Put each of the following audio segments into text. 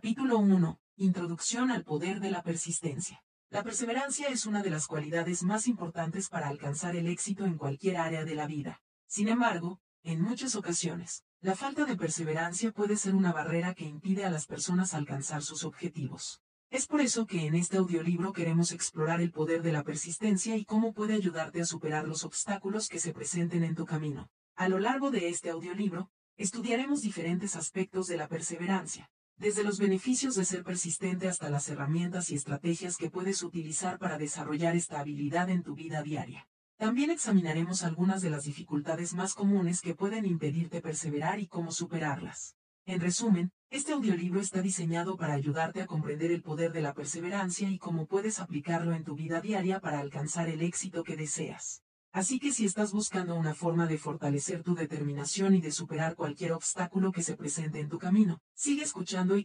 Capítulo 1. Introducción al poder de la persistencia. La perseverancia es una de las cualidades más importantes para alcanzar el éxito en cualquier área de la vida. Sin embargo, en muchas ocasiones, la falta de perseverancia puede ser una barrera que impide a las personas alcanzar sus objetivos. Es por eso que en este audiolibro queremos explorar el poder de la persistencia y cómo puede ayudarte a superar los obstáculos que se presenten en tu camino. A lo largo de este audiolibro, estudiaremos diferentes aspectos de la perseverancia, desde los beneficios de ser persistente hasta las herramientas y estrategias que puedes utilizar para desarrollar esta habilidad en tu vida diaria. También examinaremos algunas de las dificultades más comunes que pueden impedirte perseverar y cómo superarlas. En resumen, este audiolibro está diseñado para ayudarte a comprender el poder de la perseverancia y cómo puedes aplicarlo en tu vida diaria para alcanzar el éxito que deseas. Así que si estás buscando una forma de fortalecer tu determinación y de superar cualquier obstáculo que se presente en tu camino, sigue escuchando y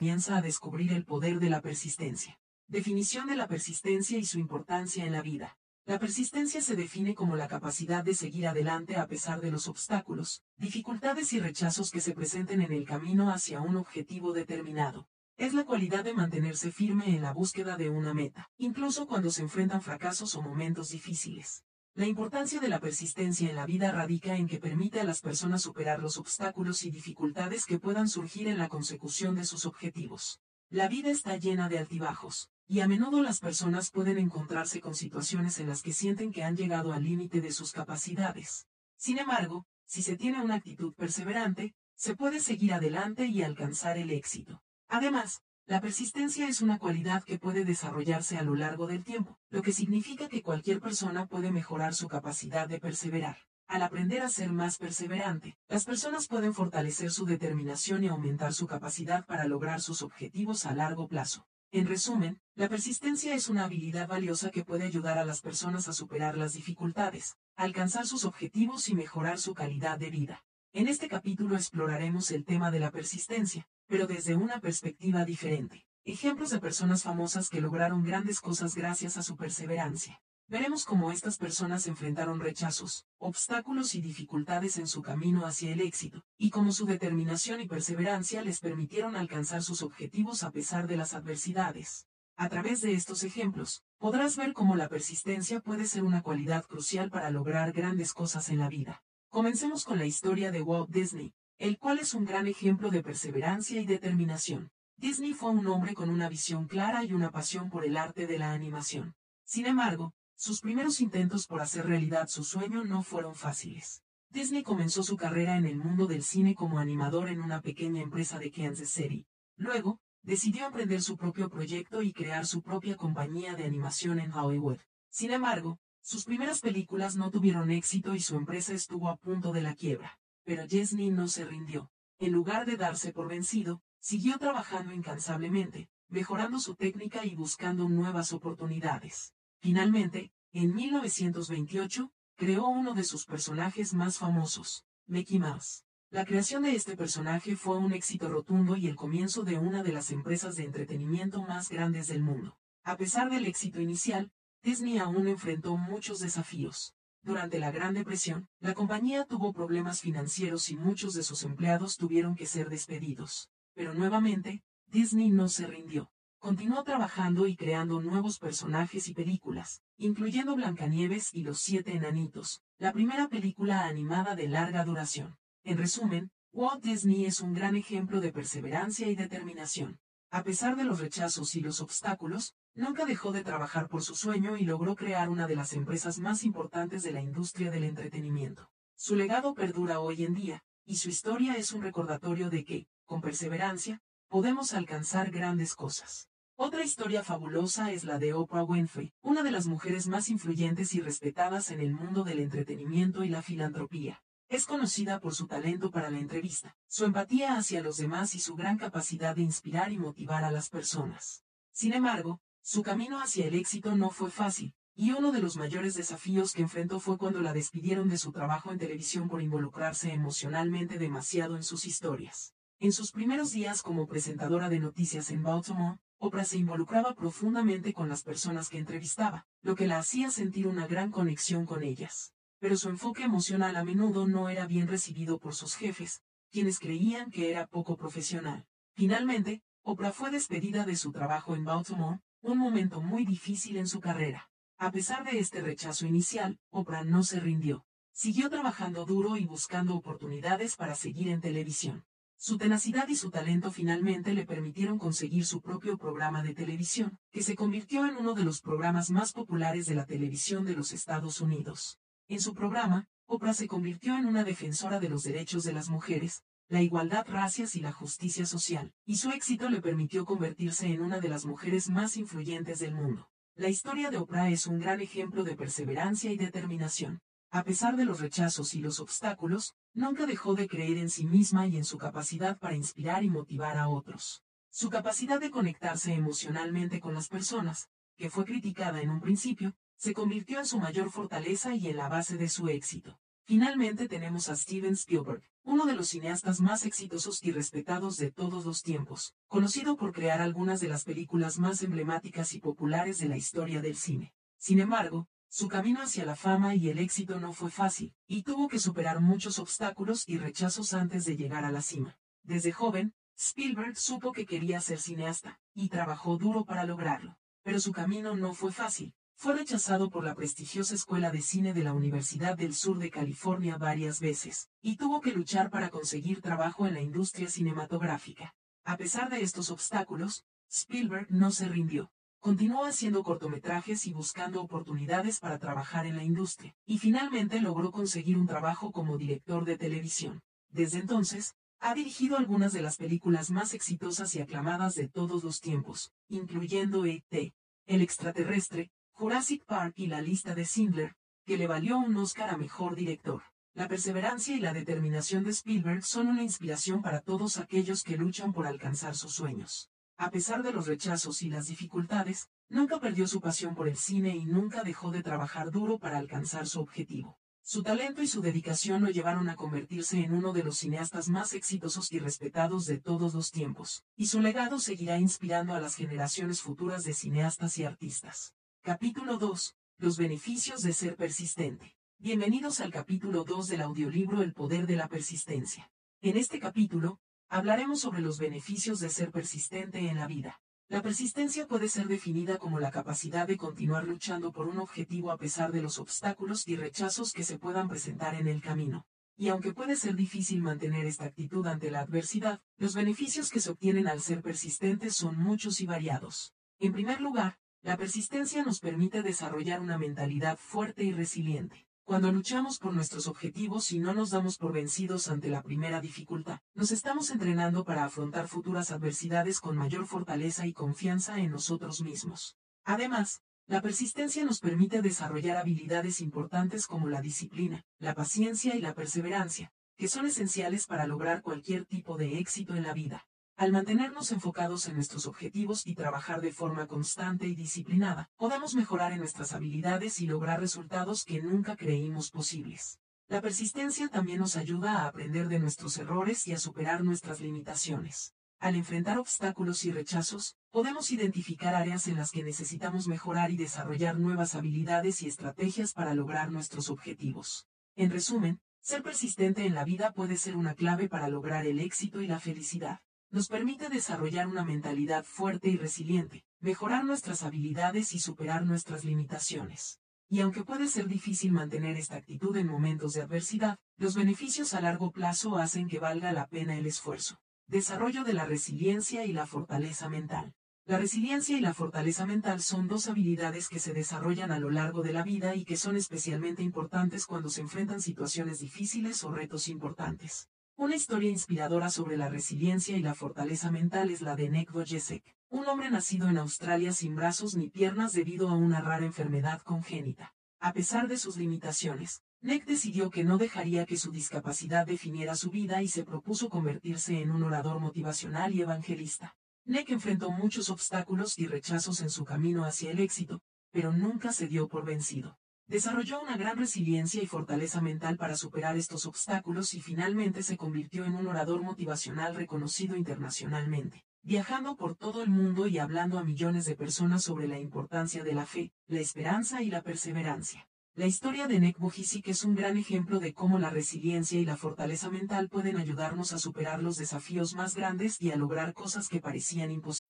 Comienza a descubrir el poder de la persistencia. Definición de la persistencia y su importancia en la vida. La persistencia se define como la capacidad de seguir adelante a pesar de los obstáculos, dificultades y rechazos que se presenten en el camino hacia un objetivo determinado. Es la cualidad de mantenerse firme en la búsqueda de una meta, incluso cuando se enfrentan fracasos o momentos difíciles. La importancia de la persistencia en la vida radica en que permite a las personas superar los obstáculos y dificultades que puedan surgir en la consecución de sus objetivos. La vida está llena de altibajos, y a menudo las personas pueden encontrarse con situaciones en las que sienten que han llegado al límite de sus capacidades. Sin embargo, si se tiene una actitud perseverante, se puede seguir adelante y alcanzar el éxito. Además, la persistencia es una cualidad que puede desarrollarse a lo largo del tiempo, lo que significa que cualquier persona puede mejorar su capacidad de perseverar. Al aprender a ser más perseverante, las personas pueden fortalecer su determinación y aumentar su capacidad para lograr sus objetivos a largo plazo. En resumen, la persistencia es una habilidad valiosa que puede ayudar a las personas a superar las dificultades, alcanzar sus objetivos y mejorar su calidad de vida. En este capítulo exploraremos el tema de la persistencia, pero desde una perspectiva diferente. Ejemplos de personas famosas que lograron grandes cosas gracias a su perseverancia. Veremos cómo estas personas enfrentaron rechazos, obstáculos y dificultades en su camino hacia el éxito, y cómo su determinación y perseverancia les permitieron alcanzar sus objetivos a pesar de las adversidades. A través de estos ejemplos, podrás ver cómo la persistencia puede ser una cualidad crucial para lograr grandes cosas en la vida. Comencemos con la historia de Walt Disney, el cual es un gran ejemplo de perseverancia y determinación. Disney fue un hombre con una visión clara y una pasión por el arte de la animación. Sin embargo, sus primeros intentos por hacer realidad su sueño no fueron fáciles. Disney comenzó su carrera en el mundo del cine como animador en una pequeña empresa de Kansas City. Luego, decidió emprender su propio proyecto y crear su propia compañía de animación en Hollywood. Sin embargo, sus primeras películas no tuvieron éxito y su empresa estuvo a punto de la quiebra. Pero Disney no se rindió. En lugar de darse por vencido, siguió trabajando incansablemente, mejorando su técnica y buscando nuevas oportunidades. Finalmente, en 1928, creó uno de sus personajes más famosos, Mickey Mouse. La creación de este personaje fue un éxito rotundo y el comienzo de una de las empresas de entretenimiento más grandes del mundo. A pesar del éxito inicial, Disney aún enfrentó muchos desafíos. Durante la Gran Depresión, la compañía tuvo problemas financieros y muchos de sus empleados tuvieron que ser despedidos. Pero nuevamente, Disney no se rindió. Continuó trabajando y creando nuevos personajes y películas, incluyendo Blancanieves y los Siete Enanitos, la primera película animada de larga duración. En resumen, Walt Disney es un gran ejemplo de perseverancia y determinación. A pesar de los rechazos y los obstáculos, Nunca dejó de trabajar por su sueño y logró crear una de las empresas más importantes de la industria del entretenimiento. Su legado perdura hoy en día, y su historia es un recordatorio de que, con perseverancia, podemos alcanzar grandes cosas. Otra historia fabulosa es la de Oprah Winfrey, una de las mujeres más influyentes y respetadas en el mundo del entretenimiento y la filantropía. Es conocida por su talento para la entrevista, su empatía hacia los demás y su gran capacidad de inspirar y motivar a las personas. Sin embargo, su camino hacia el éxito no fue fácil, y uno de los mayores desafíos que enfrentó fue cuando la despidieron de su trabajo en televisión por involucrarse emocionalmente demasiado en sus historias. En sus primeros días como presentadora de noticias en Baltimore, Oprah se involucraba profundamente con las personas que entrevistaba, lo que la hacía sentir una gran conexión con ellas. Pero su enfoque emocional a menudo no era bien recibido por sus jefes, quienes creían que era poco profesional. Finalmente, Oprah fue despedida de su trabajo en Baltimore, un momento muy difícil en su carrera. A pesar de este rechazo inicial, Oprah no se rindió. Siguió trabajando duro y buscando oportunidades para seguir en televisión. Su tenacidad y su talento finalmente le permitieron conseguir su propio programa de televisión, que se convirtió en uno de los programas más populares de la televisión de los Estados Unidos. En su programa, Oprah se convirtió en una defensora de los derechos de las mujeres, la igualdad racias y la justicia social, y su éxito le permitió convertirse en una de las mujeres más influyentes del mundo. La historia de Oprah es un gran ejemplo de perseverancia y determinación. A pesar de los rechazos y los obstáculos, nunca dejó de creer en sí misma y en su capacidad para inspirar y motivar a otros. Su capacidad de conectarse emocionalmente con las personas, que fue criticada en un principio, se convirtió en su mayor fortaleza y en la base de su éxito. Finalmente tenemos a Steven Spielberg, uno de los cineastas más exitosos y respetados de todos los tiempos, conocido por crear algunas de las películas más emblemáticas y populares de la historia del cine. Sin embargo, su camino hacia la fama y el éxito no fue fácil, y tuvo que superar muchos obstáculos y rechazos antes de llegar a la cima. Desde joven, Spielberg supo que quería ser cineasta, y trabajó duro para lograrlo. Pero su camino no fue fácil. Fue rechazado por la prestigiosa Escuela de Cine de la Universidad del Sur de California varias veces, y tuvo que luchar para conseguir trabajo en la industria cinematográfica. A pesar de estos obstáculos, Spielberg no se rindió. Continuó haciendo cortometrajes y buscando oportunidades para trabajar en la industria, y finalmente logró conseguir un trabajo como director de televisión. Desde entonces, ha dirigido algunas de las películas más exitosas y aclamadas de todos los tiempos, incluyendo E.T., El extraterrestre, Jurassic Park y La lista de Schindler, que le valió un Oscar a Mejor Director. La perseverancia y la determinación de Spielberg son una inspiración para todos aquellos que luchan por alcanzar sus sueños. A pesar de los rechazos y las dificultades, nunca perdió su pasión por el cine y nunca dejó de trabajar duro para alcanzar su objetivo. Su talento y su dedicación lo llevaron a convertirse en uno de los cineastas más exitosos y respetados de todos los tiempos, y su legado seguirá inspirando a las generaciones futuras de cineastas y artistas. Capítulo 2. Los beneficios de ser persistente. Bienvenidos al capítulo 2 del audiolibro El poder de la persistencia. En este capítulo, Hablaremos sobre los beneficios de ser persistente en la vida. La persistencia puede ser definida como la capacidad de continuar luchando por un objetivo a pesar de los obstáculos y rechazos que se puedan presentar en el camino. Y aunque puede ser difícil mantener esta actitud ante la adversidad, los beneficios que se obtienen al ser persistentes son muchos y variados. En primer lugar, la persistencia nos permite desarrollar una mentalidad fuerte y resiliente. Cuando luchamos por nuestros objetivos y no nos damos por vencidos ante la primera dificultad, nos estamos entrenando para afrontar futuras adversidades con mayor fortaleza y confianza en nosotros mismos. Además, la persistencia nos permite desarrollar habilidades importantes como la disciplina, la paciencia y la perseverancia, que son esenciales para lograr cualquier tipo de éxito en la vida. Al mantenernos enfocados en nuestros objetivos y trabajar de forma constante y disciplinada, podemos mejorar en nuestras habilidades y lograr resultados que nunca creímos posibles. La persistencia también nos ayuda a aprender de nuestros errores y a superar nuestras limitaciones. Al enfrentar obstáculos y rechazos, podemos identificar áreas en las que necesitamos mejorar y desarrollar nuevas habilidades y estrategias para lograr nuestros objetivos. En resumen, ser persistente en la vida puede ser una clave para lograr el éxito y la felicidad nos permite desarrollar una mentalidad fuerte y resiliente, mejorar nuestras habilidades y superar nuestras limitaciones. Y aunque puede ser difícil mantener esta actitud en momentos de adversidad, los beneficios a largo plazo hacen que valga la pena el esfuerzo. Desarrollo de la resiliencia y la fortaleza mental. La resiliencia y la fortaleza mental son dos habilidades que se desarrollan a lo largo de la vida y que son especialmente importantes cuando se enfrentan situaciones difíciles o retos importantes. Una historia inspiradora sobre la resiliencia y la fortaleza mental es la de Nek Wojciech, un hombre nacido en Australia sin brazos ni piernas debido a una rara enfermedad congénita. A pesar de sus limitaciones, Nick decidió que no dejaría que su discapacidad definiera su vida y se propuso convertirse en un orador motivacional y evangelista. Nick enfrentó muchos obstáculos y rechazos en su camino hacia el éxito, pero nunca se dio por vencido. Desarrolló una gran resiliencia y fortaleza mental para superar estos obstáculos y finalmente se convirtió en un orador motivacional reconocido internacionalmente, viajando por todo el mundo y hablando a millones de personas sobre la importancia de la fe, la esperanza y la perseverancia. La historia de Nick Vujicic es un gran ejemplo de cómo la resiliencia y la fortaleza mental pueden ayudarnos a superar los desafíos más grandes y a lograr cosas que parecían imposibles.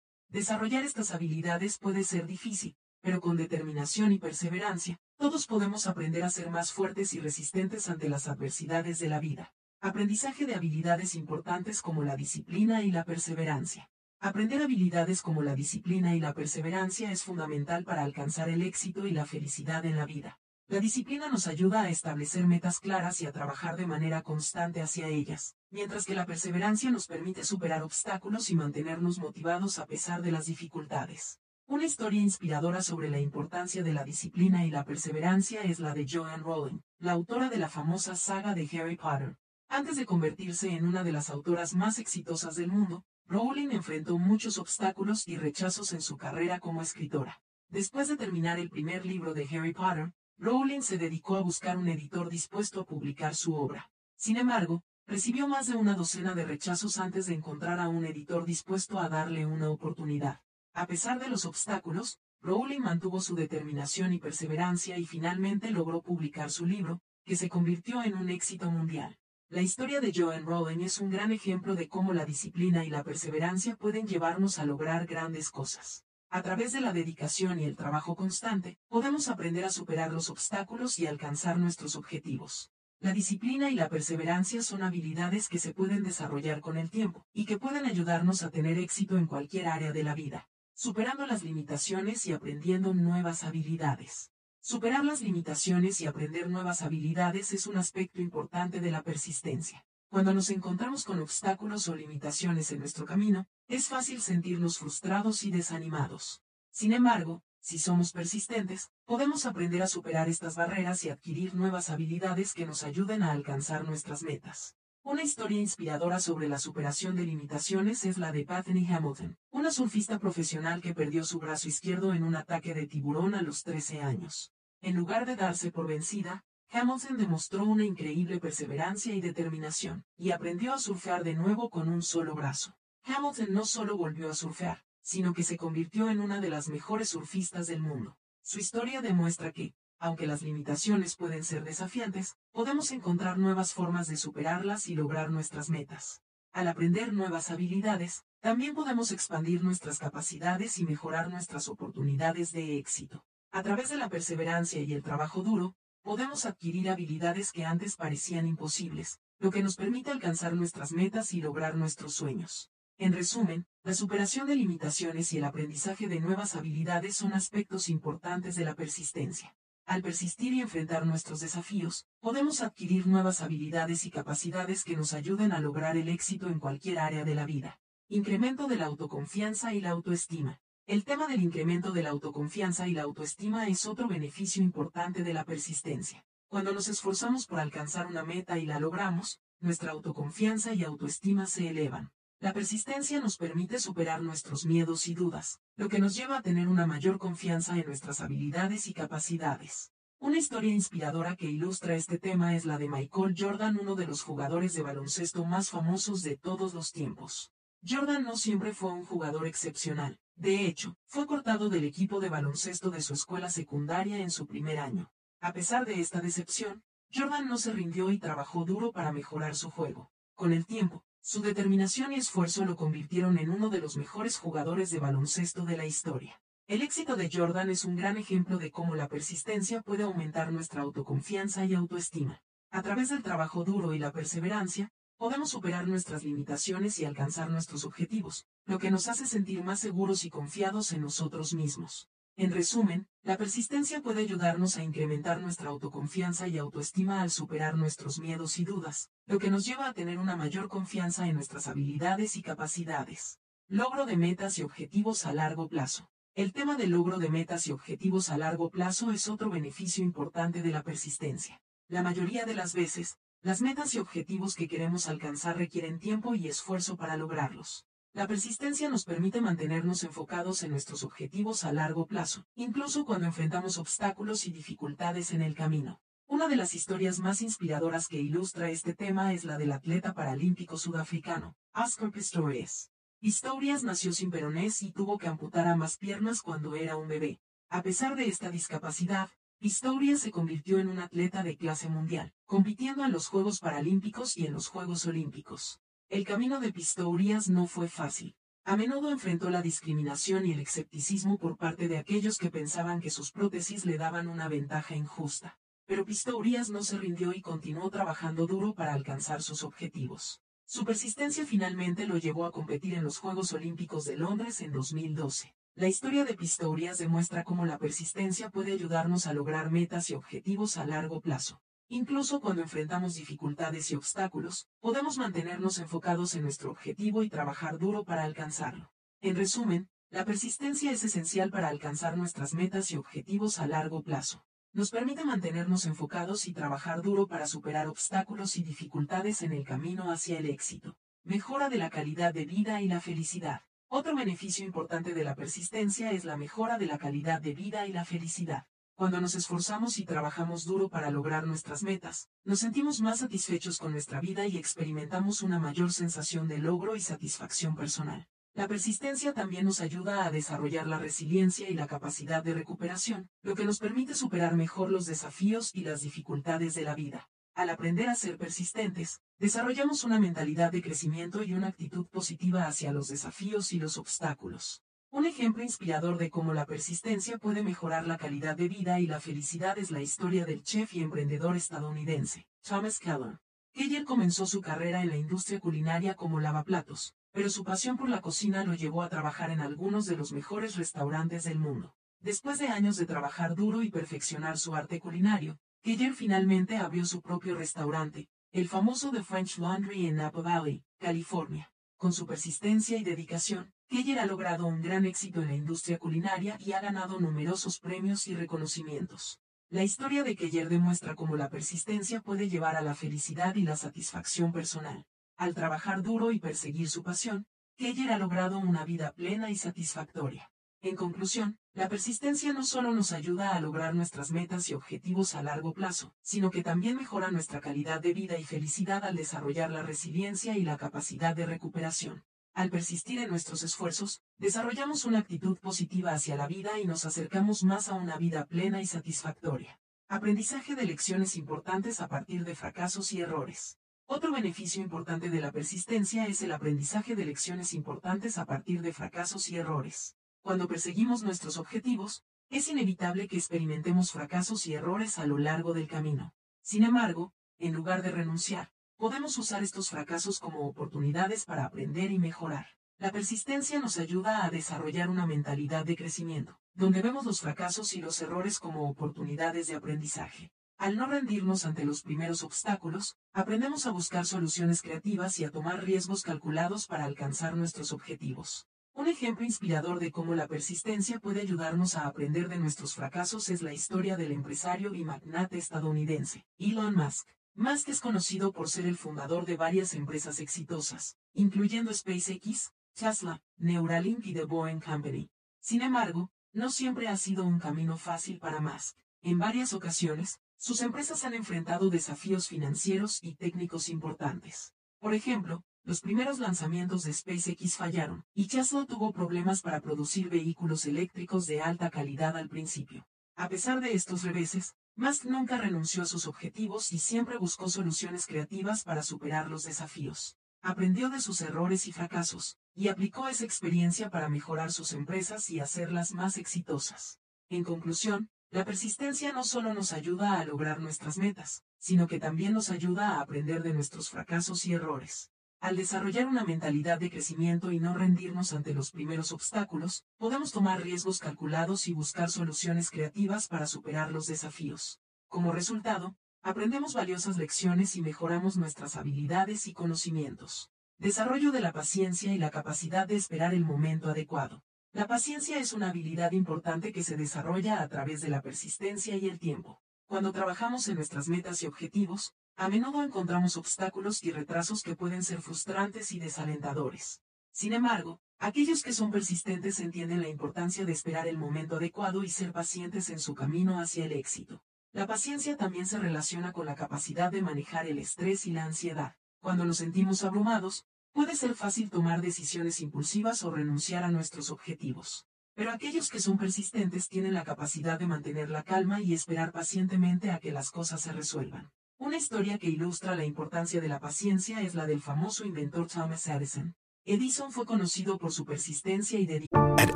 Desarrollar estas habilidades puede ser difícil, pero con determinación y perseverancia, todos podemos aprender a ser más fuertes y resistentes ante las adversidades de la vida. Aprendizaje de habilidades importantes como la disciplina y la perseverancia. Aprender habilidades como la disciplina y la perseverancia es fundamental para alcanzar el éxito y la felicidad en la vida. La disciplina nos ayuda a establecer metas claras y a trabajar de manera constante hacia ellas, mientras que la perseverancia nos permite superar obstáculos y mantenernos motivados a pesar de las dificultades. Una historia inspiradora sobre la importancia de la disciplina y la perseverancia es la de Joanne Rowling, la autora de la famosa saga de Harry Potter. Antes de convertirse en una de las autoras más exitosas del mundo, Rowling enfrentó muchos obstáculos y rechazos en su carrera como escritora. Después de terminar el primer libro de Harry Potter, Rowling se dedicó a buscar un editor dispuesto a publicar su obra. Sin embargo, recibió más de una docena de rechazos antes de encontrar a un editor dispuesto a darle una oportunidad. A pesar de los obstáculos, Rowling mantuvo su determinación y perseverancia y finalmente logró publicar su libro, que se convirtió en un éxito mundial. La historia de Joanne Rowling es un gran ejemplo de cómo la disciplina y la perseverancia pueden llevarnos a lograr grandes cosas. A través de la dedicación y el trabajo constante, podemos aprender a superar los obstáculos y alcanzar nuestros objetivos. La disciplina y la perseverancia son habilidades que se pueden desarrollar con el tiempo y que pueden ayudarnos a tener éxito en cualquier área de la vida, superando las limitaciones y aprendiendo nuevas habilidades. Superar las limitaciones y aprender nuevas habilidades es un aspecto importante de la persistencia. Cuando nos encontramos con obstáculos o limitaciones en nuestro camino, es fácil sentirnos frustrados y desanimados. Sin embargo, si somos persistentes, podemos aprender a superar estas barreras y adquirir nuevas habilidades que nos ayuden a alcanzar nuestras metas. Una historia inspiradora sobre la superación de limitaciones es la de Bethany Hamilton, una surfista profesional que perdió su brazo izquierdo en un ataque de tiburón a los 13 años. En lugar de darse por vencida, Hamilton demostró una increíble perseverancia y determinación, y aprendió a surfear de nuevo con un solo brazo. Hamilton no solo volvió a surfear, sino que se convirtió en una de las mejores surfistas del mundo. Su historia demuestra que, aunque las limitaciones pueden ser desafiantes, podemos encontrar nuevas formas de superarlas y lograr nuestras metas. Al aprender nuevas habilidades, también podemos expandir nuestras capacidades y mejorar nuestras oportunidades de éxito. A través de la perseverancia y el trabajo duro, podemos adquirir habilidades que antes parecían imposibles, lo que nos permite alcanzar nuestras metas y lograr nuestros sueños. En resumen, la superación de limitaciones y el aprendizaje de nuevas habilidades son aspectos importantes de la persistencia. Al persistir y enfrentar nuestros desafíos, podemos adquirir nuevas habilidades y capacidades que nos ayuden a lograr el éxito en cualquier área de la vida. Incremento de la autoconfianza y la autoestima. El tema del incremento de la autoconfianza y la autoestima es otro beneficio importante de la persistencia. Cuando nos esforzamos por alcanzar una meta y la logramos, nuestra autoconfianza y autoestima se elevan. La persistencia nos permite superar nuestros miedos y dudas, lo que nos lleva a tener una mayor confianza en nuestras habilidades y capacidades. Una historia inspiradora que ilustra este tema es la de Michael Jordan, uno de los jugadores de baloncesto más famosos de todos los tiempos. Jordan no siempre fue un jugador excepcional. De hecho, fue cortado del equipo de baloncesto de su escuela secundaria en su primer año. A pesar de esta decepción, Jordan no se rindió y trabajó duro para mejorar su juego. Con el tiempo, su determinación y esfuerzo lo convirtieron en uno de los mejores jugadores de baloncesto de la historia. El éxito de Jordan es un gran ejemplo de cómo la persistencia puede aumentar nuestra autoconfianza y autoestima. A través del trabajo duro y la perseverancia, podemos superar nuestras limitaciones y alcanzar nuestros objetivos, lo que nos hace sentir más seguros y confiados en nosotros mismos. En resumen, la persistencia puede ayudarnos a incrementar nuestra autoconfianza y autoestima al superar nuestros miedos y dudas, lo que nos lleva a tener una mayor confianza en nuestras habilidades y capacidades. Logro de metas y objetivos a largo plazo. El tema del logro de metas y objetivos a largo plazo es otro beneficio importante de la persistencia. La mayoría de las veces, las metas y objetivos que queremos alcanzar requieren tiempo y esfuerzo para lograrlos. La persistencia nos permite mantenernos enfocados en nuestros objetivos a largo plazo, incluso cuando enfrentamos obstáculos y dificultades en el camino. Una de las historias más inspiradoras que ilustra este tema es la del atleta paralímpico sudafricano, Oscar Pistorius. Pistorius nació sin peronés y tuvo que amputar ambas piernas cuando era un bebé. A pesar de esta discapacidad, Pistorius se convirtió en un atleta de clase mundial, compitiendo en los Juegos Paralímpicos y en los Juegos Olímpicos. El camino de Pistorias no fue fácil. A menudo enfrentó la discriminación y el escepticismo por parte de aquellos que pensaban que sus prótesis le daban una ventaja injusta. Pero Pistorias no se rindió y continuó trabajando duro para alcanzar sus objetivos. Su persistencia finalmente lo llevó a competir en los Juegos Olímpicos de Londres en 2012. La historia de Pistorias demuestra cómo la persistencia puede ayudarnos a lograr metas y objetivos a largo plazo. Incluso cuando enfrentamos dificultades y obstáculos, podemos mantenernos enfocados en nuestro objetivo y trabajar duro para alcanzarlo. En resumen, la persistencia es esencial para alcanzar nuestras metas y objetivos a largo plazo. Nos permite mantenernos enfocados y trabajar duro para superar obstáculos y dificultades en el camino hacia el éxito. Mejora de la calidad de vida y la felicidad. Otro beneficio importante de la persistencia es la mejora de la calidad de vida y la felicidad. Cuando nos esforzamos y trabajamos duro para lograr nuestras metas, nos sentimos más satisfechos con nuestra vida y experimentamos una mayor sensación de logro y satisfacción personal. La persistencia también nos ayuda a desarrollar la resiliencia y la capacidad de recuperación, lo que nos permite superar mejor los desafíos y las dificultades de la vida. Al aprender a ser persistentes, desarrollamos una mentalidad de crecimiento y una actitud positiva hacia los desafíos y los obstáculos. Un ejemplo inspirador de cómo la persistencia puede mejorar la calidad de vida y la felicidad es la historia del chef y emprendedor estadounidense, Thomas Keller. Keller comenzó su carrera en la industria culinaria como lavaplatos, pero su pasión por la cocina lo llevó a trabajar en algunos de los mejores restaurantes del mundo. Después de años de trabajar duro y perfeccionar su arte culinario, Keller finalmente abrió su propio restaurante, el famoso The French Laundry en Napa Valley, California. Con su persistencia y dedicación, Keller ha logrado un gran éxito en la industria culinaria y ha ganado numerosos premios y reconocimientos. La historia de Keller demuestra cómo la persistencia puede llevar a la felicidad y la satisfacción personal. Al trabajar duro y perseguir su pasión, Keller ha logrado una vida plena y satisfactoria. En conclusión, la persistencia no solo nos ayuda a lograr nuestras metas y objetivos a largo plazo, sino que también mejora nuestra calidad de vida y felicidad al desarrollar la resiliencia y la capacidad de recuperación. Al persistir en nuestros esfuerzos, desarrollamos una actitud positiva hacia la vida y nos acercamos más a una vida plena y satisfactoria. Aprendizaje de lecciones importantes a partir de fracasos y errores. Otro beneficio importante de la persistencia es el aprendizaje de lecciones importantes a partir de fracasos y errores. Cuando perseguimos nuestros objetivos, es inevitable que experimentemos fracasos y errores a lo largo del camino. Sin embargo, en lugar de renunciar, Podemos usar estos fracasos como oportunidades para aprender y mejorar. La persistencia nos ayuda a desarrollar una mentalidad de crecimiento, donde vemos los fracasos y los errores como oportunidades de aprendizaje. Al no rendirnos ante los primeros obstáculos, aprendemos a buscar soluciones creativas y a tomar riesgos calculados para alcanzar nuestros objetivos. Un ejemplo inspirador de cómo la persistencia puede ayudarnos a aprender de nuestros fracasos es la historia del empresario y magnate estadounidense, Elon Musk. Musk es conocido por ser el fundador de varias empresas exitosas, incluyendo SpaceX, Tesla, Neuralink y The Boeing Company. Sin embargo, no siempre ha sido un camino fácil para Musk. En varias ocasiones, sus empresas han enfrentado desafíos financieros y técnicos importantes. Por ejemplo, los primeros lanzamientos de SpaceX fallaron, y Tesla tuvo problemas para producir vehículos eléctricos de alta calidad al principio. A pesar de estos reveses, Musk nunca renunció a sus objetivos y siempre buscó soluciones creativas para superar los desafíos. Aprendió de sus errores y fracasos, y aplicó esa experiencia para mejorar sus empresas y hacerlas más exitosas. En conclusión, la persistencia no solo nos ayuda a lograr nuestras metas, sino que también nos ayuda a aprender de nuestros fracasos y errores. Al desarrollar una mentalidad de crecimiento y no rendirnos ante los primeros obstáculos, podemos tomar riesgos calculados y buscar soluciones creativas para superar los desafíos. Como resultado, aprendemos valiosas lecciones y mejoramos nuestras habilidades y conocimientos. Desarrollo de la paciencia y la capacidad de esperar el momento adecuado. La paciencia es una habilidad importante que se desarrolla a través de la persistencia y el tiempo. Cuando trabajamos en nuestras metas y objetivos, a menudo encontramos obstáculos y retrasos que pueden ser frustrantes y desalentadores. Sin embargo, aquellos que son persistentes entienden la importancia de esperar el momento adecuado y ser pacientes en su camino hacia el éxito. La paciencia también se relaciona con la capacidad de manejar el estrés y la ansiedad. Cuando nos sentimos abrumados, puede ser fácil tomar decisiones impulsivas o renunciar a nuestros objetivos. Pero aquellos que son persistentes tienen la capacidad de mantener la calma y esperar pacientemente a que las cosas se resuelvan. Una historia que ilustra la importancia de la paciencia es la del famoso inventor Thomas Edison. Edison fue conocido por su persistencia y dedicación. At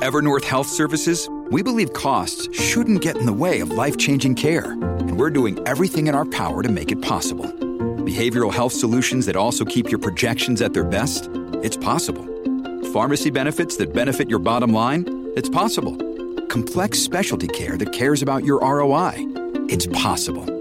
Evernorth Health Services, we believe costs shouldn't get in the way of life-changing care, and we're doing everything in our power to make it possible. Behavioral health solutions that also keep your projections at their best? It's possible. Pharmacy benefits that benefit your bottom line? It's possible. Complex specialty care that cares about your ROI? It's possible.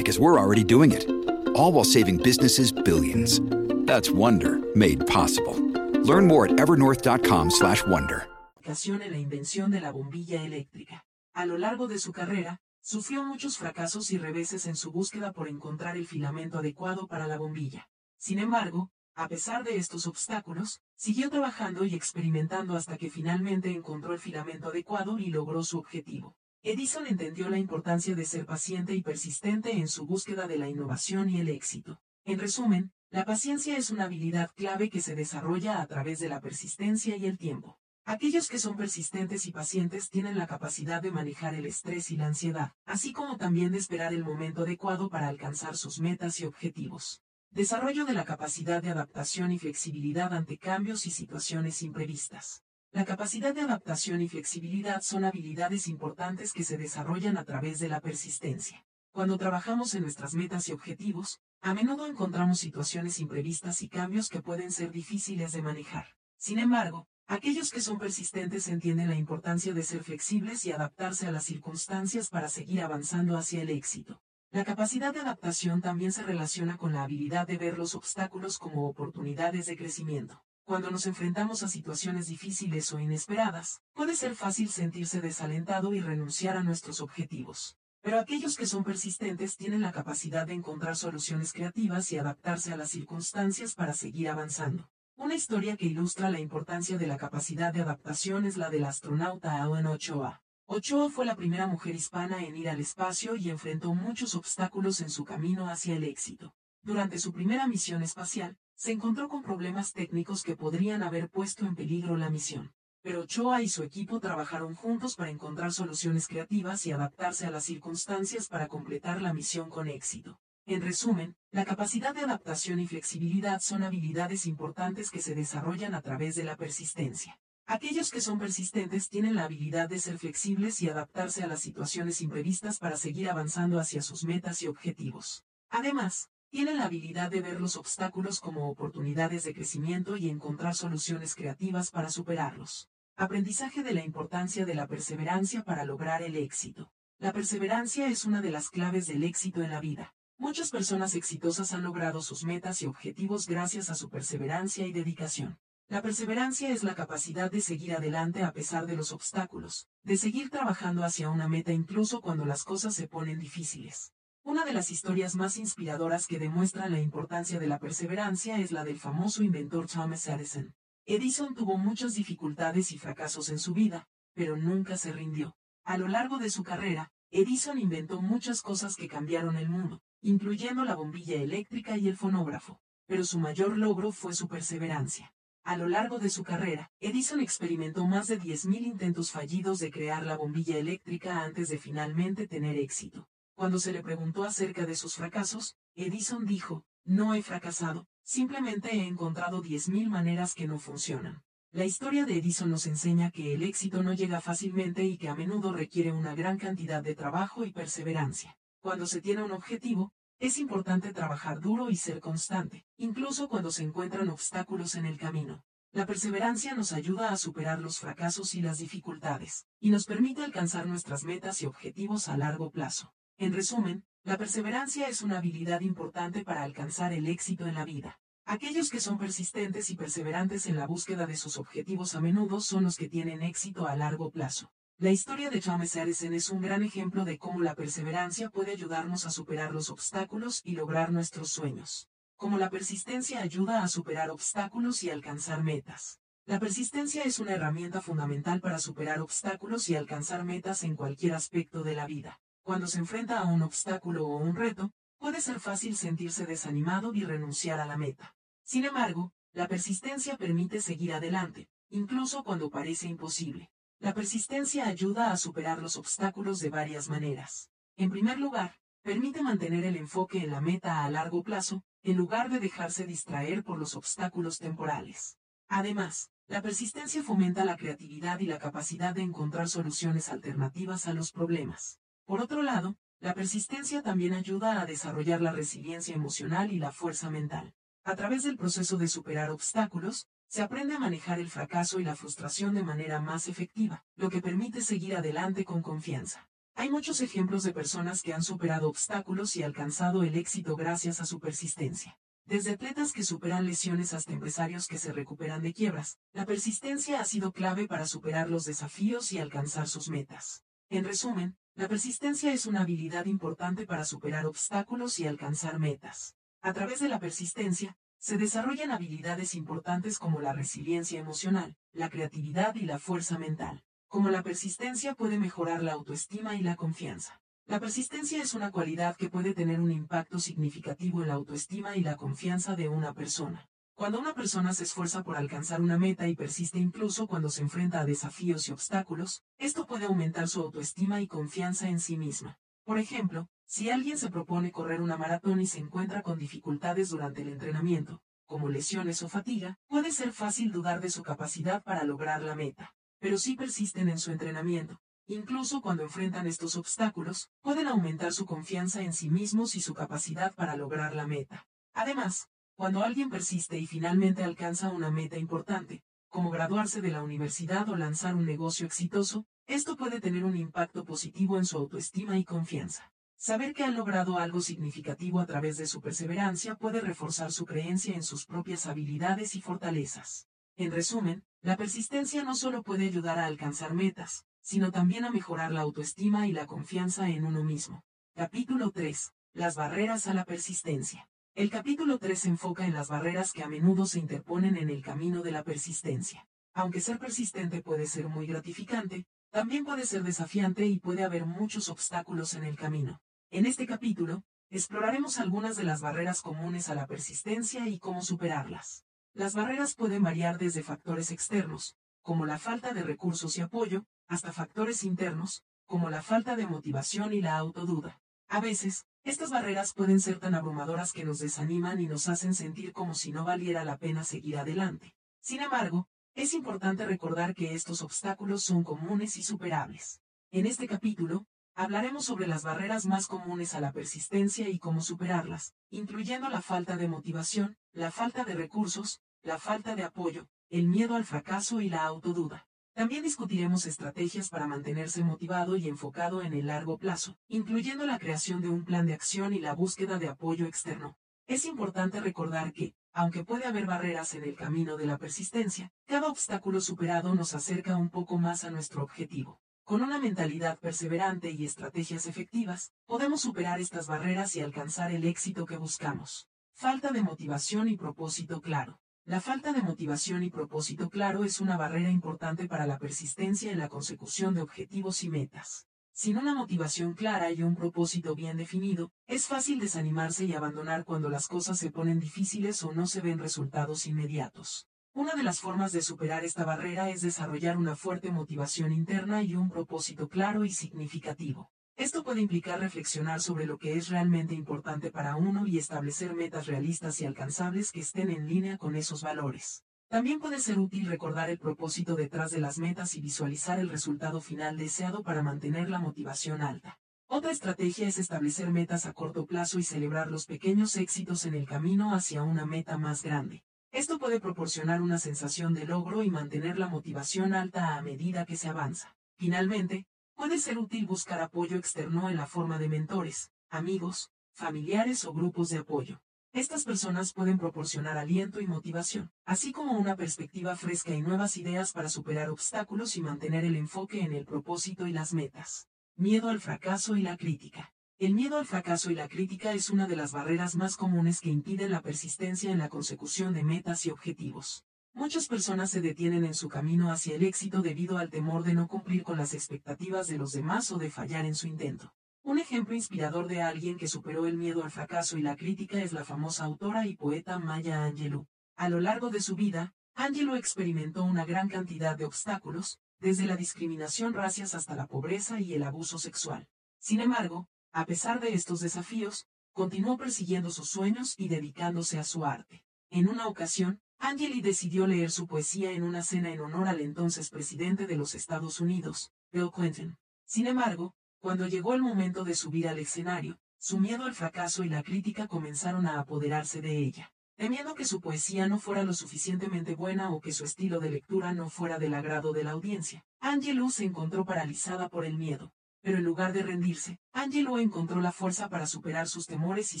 Because we're already doing it. All while saving businesses billions. That's Wonder made possible. Learn more at evernorth.com/wonder. en la invención de la bombilla eléctrica. A lo largo de su carrera, sufrió muchos fracasos y reveses en su búsqueda por encontrar el filamento adecuado para la bombilla. Sin embargo, a pesar de estos obstáculos, siguió trabajando y experimentando hasta que finalmente encontró el filamento adecuado y logró su objetivo. Edison entendió la importancia de ser paciente y persistente en su búsqueda de la innovación y el éxito. En resumen, la paciencia es una habilidad clave que se desarrolla a través de la persistencia y el tiempo. Aquellos que son persistentes y pacientes tienen la capacidad de manejar el estrés y la ansiedad, así como también de esperar el momento adecuado para alcanzar sus metas y objetivos. Desarrollo de la capacidad de adaptación y flexibilidad ante cambios y situaciones imprevistas. La capacidad de adaptación y flexibilidad son habilidades importantes que se desarrollan a través de la persistencia. Cuando trabajamos en nuestras metas y objetivos, a menudo encontramos situaciones imprevistas y cambios que pueden ser difíciles de manejar. Sin embargo, aquellos que son persistentes entienden la importancia de ser flexibles y adaptarse a las circunstancias para seguir avanzando hacia el éxito. La capacidad de adaptación también se relaciona con la habilidad de ver los obstáculos como oportunidades de crecimiento. Cuando nos enfrentamos a situaciones difíciles o inesperadas, puede ser fácil sentirse desalentado y renunciar a nuestros objetivos. Pero aquellos que son persistentes tienen la capacidad de encontrar soluciones creativas y adaptarse a las circunstancias para seguir avanzando. Una historia que ilustra la importancia de la capacidad de adaptación es la del astronauta Alan Ochoa. Ochoa fue la primera mujer hispana en ir al espacio y enfrentó muchos obstáculos en su camino hacia el éxito. Durante su primera misión espacial, se encontró con problemas técnicos que podrían haber puesto en peligro la misión. Pero Ochoa y su equipo trabajaron juntos para encontrar soluciones creativas y adaptarse a las circunstancias para completar la misión con éxito. En resumen, la capacidad de adaptación y flexibilidad son habilidades importantes que se desarrollan a través de la persistencia. Aquellos que son persistentes tienen la habilidad de ser flexibles y adaptarse a las situaciones imprevistas para seguir avanzando hacia sus metas y objetivos. Además, tienen la habilidad de ver los obstáculos como oportunidades de crecimiento y encontrar soluciones creativas para superarlos. Aprendizaje de la importancia de la perseverancia para lograr el éxito. La perseverancia es una de las claves del éxito en la vida. Muchas personas exitosas han logrado sus metas y objetivos gracias a su perseverancia y dedicación. La perseverancia es la capacidad de seguir adelante a pesar de los obstáculos, de seguir trabajando hacia una meta incluso cuando las cosas se ponen difíciles. Una de las historias más inspiradoras que demuestran la importancia de la perseverancia es la del famoso inventor Thomas Edison. Edison tuvo muchas dificultades y fracasos en su vida, pero nunca se rindió. A lo largo de su carrera, Edison inventó muchas cosas que cambiaron el mundo, incluyendo la bombilla eléctrica y el fonógrafo, pero su mayor logro fue su perseverancia. A lo largo de su carrera, Edison experimentó más de 10.000 intentos fallidos de crear la bombilla eléctrica antes de finalmente tener éxito. Cuando se le preguntó acerca de sus fracasos, Edison dijo, no he fracasado, simplemente he encontrado 10.000 maneras que no funcionan. La historia de Edison nos enseña que el éxito no llega fácilmente y que a menudo requiere una gran cantidad de trabajo y perseverancia. Cuando se tiene un objetivo, es importante trabajar duro y ser constante, incluso cuando se encuentran obstáculos en el camino. La perseverancia nos ayuda a superar los fracasos y las dificultades, y nos permite alcanzar nuestras metas y objetivos a largo plazo. En resumen, la perseverancia es una habilidad importante para alcanzar el éxito en la vida. Aquellos que son persistentes y perseverantes en la búsqueda de sus objetivos a menudo son los que tienen éxito a largo plazo. La historia de Thomas Edison es un gran ejemplo de cómo la perseverancia puede ayudarnos a superar los obstáculos y lograr nuestros sueños. Como la persistencia ayuda a superar obstáculos y alcanzar metas. La persistencia es una herramienta fundamental para superar obstáculos y alcanzar metas en cualquier aspecto de la vida. Cuando se enfrenta a un obstáculo o un reto, puede ser fácil sentirse desanimado y renunciar a la meta. Sin embargo, la persistencia permite seguir adelante, incluso cuando parece imposible. La persistencia ayuda a superar los obstáculos de varias maneras. En primer lugar, permite mantener el enfoque en la meta a largo plazo, en lugar de dejarse distraer por los obstáculos temporales. Además, la persistencia fomenta la creatividad y la capacidad de encontrar soluciones alternativas a los problemas. Por otro lado, la persistencia también ayuda a desarrollar la resiliencia emocional y la fuerza mental. A través del proceso de superar obstáculos, se aprende a manejar el fracaso y la frustración de manera más efectiva, lo que permite seguir adelante con confianza. Hay muchos ejemplos de personas que han superado obstáculos y alcanzado el éxito gracias a su persistencia. Desde atletas que superan lesiones hasta empresarios que se recuperan de quiebras, la persistencia ha sido clave para superar los desafíos y alcanzar sus metas. En resumen, la persistencia es una habilidad importante para superar obstáculos y alcanzar metas. A través de la persistencia, se desarrollan habilidades importantes como la resiliencia emocional, la creatividad y la fuerza mental. Como la persistencia puede mejorar la autoestima y la confianza. La persistencia es una cualidad que puede tener un impacto significativo en la autoestima y la confianza de una persona. Cuando una persona se esfuerza por alcanzar una meta y persiste incluso cuando se enfrenta a desafíos y obstáculos, esto puede aumentar su autoestima y confianza en sí misma. Por ejemplo, si alguien se propone correr una maratón y se encuentra con dificultades durante el entrenamiento, como lesiones o fatiga, puede ser fácil dudar de su capacidad para lograr la meta. Pero si persisten en su entrenamiento, incluso cuando enfrentan estos obstáculos, pueden aumentar su confianza en sí mismos y su capacidad para lograr la meta. Además, cuando alguien persiste y finalmente alcanza una meta importante, como graduarse de la universidad o lanzar un negocio exitoso, esto puede tener un impacto positivo en su autoestima y confianza. Saber que han logrado algo significativo a través de su perseverancia puede reforzar su creencia en sus propias habilidades y fortalezas. En resumen, la persistencia no solo puede ayudar a alcanzar metas, sino también a mejorar la autoestima y la confianza en uno mismo. Capítulo 3. Las barreras a la persistencia. El capítulo 3 se enfoca en las barreras que a menudo se interponen en el camino de la persistencia. Aunque ser persistente puede ser muy gratificante, también puede ser desafiante y puede haber muchos obstáculos en el camino. En este capítulo, exploraremos algunas de las barreras comunes a la persistencia y cómo superarlas. Las barreras pueden variar desde factores externos, como la falta de recursos y apoyo, hasta factores internos, como la falta de motivación y la autoduda. A veces, estas barreras pueden ser tan abrumadoras que nos desaniman y nos hacen sentir como si no valiera la pena seguir adelante. Sin embargo, es importante recordar que estos obstáculos son comunes y superables. En este capítulo, Hablaremos sobre las barreras más comunes a la persistencia y cómo superarlas, incluyendo la falta de motivación, la falta de recursos, la falta de apoyo, el miedo al fracaso y la autoduda. También discutiremos estrategias para mantenerse motivado y enfocado en el largo plazo, incluyendo la creación de un plan de acción y la búsqueda de apoyo externo. Es importante recordar que, aunque puede haber barreras en el camino de la persistencia, cada obstáculo superado nos acerca un poco más a nuestro objetivo. Con una mentalidad perseverante y estrategias efectivas, podemos superar estas barreras y alcanzar el éxito que buscamos. Falta de motivación y propósito claro. La falta de motivación y propósito claro es una barrera importante para la persistencia en la consecución de objetivos y metas. Sin una motivación clara y un propósito bien definido, es fácil desanimarse y abandonar cuando las cosas se ponen difíciles o no se ven resultados inmediatos. Una de las formas de superar esta barrera es desarrollar una fuerte motivación interna y un propósito claro y significativo. Esto puede implicar reflexionar sobre lo que es realmente importante para uno y establecer metas realistas y alcanzables que estén en línea con esos valores. También puede ser útil recordar el propósito detrás de las metas y visualizar el resultado final deseado para mantener la motivación alta. Otra estrategia es establecer metas a corto plazo y celebrar los pequeños éxitos en el camino hacia una meta más grande. Esto puede proporcionar una sensación de logro y mantener la motivación alta a medida que se avanza. Finalmente, puede ser útil buscar apoyo externo en la forma de mentores, amigos, familiares o grupos de apoyo. Estas personas pueden proporcionar aliento y motivación, así como una perspectiva fresca y nuevas ideas para superar obstáculos y mantener el enfoque en el propósito y las metas. Miedo al fracaso y la crítica. El miedo al fracaso y la crítica es una de las barreras más comunes que impiden la persistencia en la consecución de metas y objetivos. Muchas personas se detienen en su camino hacia el éxito debido al temor de no cumplir con las expectativas de los demás o de fallar en su intento. Un ejemplo inspirador de alguien que superó el miedo al fracaso y la crítica es la famosa autora y poeta Maya Angelou. A lo largo de su vida, Angelou experimentó una gran cantidad de obstáculos, desde la discriminación racias hasta la pobreza y el abuso sexual. Sin embargo, a pesar de estos desafíos, continuó persiguiendo sus sueños y dedicándose a su arte. En una ocasión, Angeli decidió leer su poesía en una cena en honor al entonces presidente de los Estados Unidos, Bill Clinton. Sin embargo, cuando llegó el momento de subir al escenario, su miedo al fracaso y la crítica comenzaron a apoderarse de ella. Temiendo que su poesía no fuera lo suficientemente buena o que su estilo de lectura no fuera del agrado de la audiencia, Angelou se encontró paralizada por el miedo. Pero en lugar de rendirse, Angelou encontró la fuerza para superar sus temores y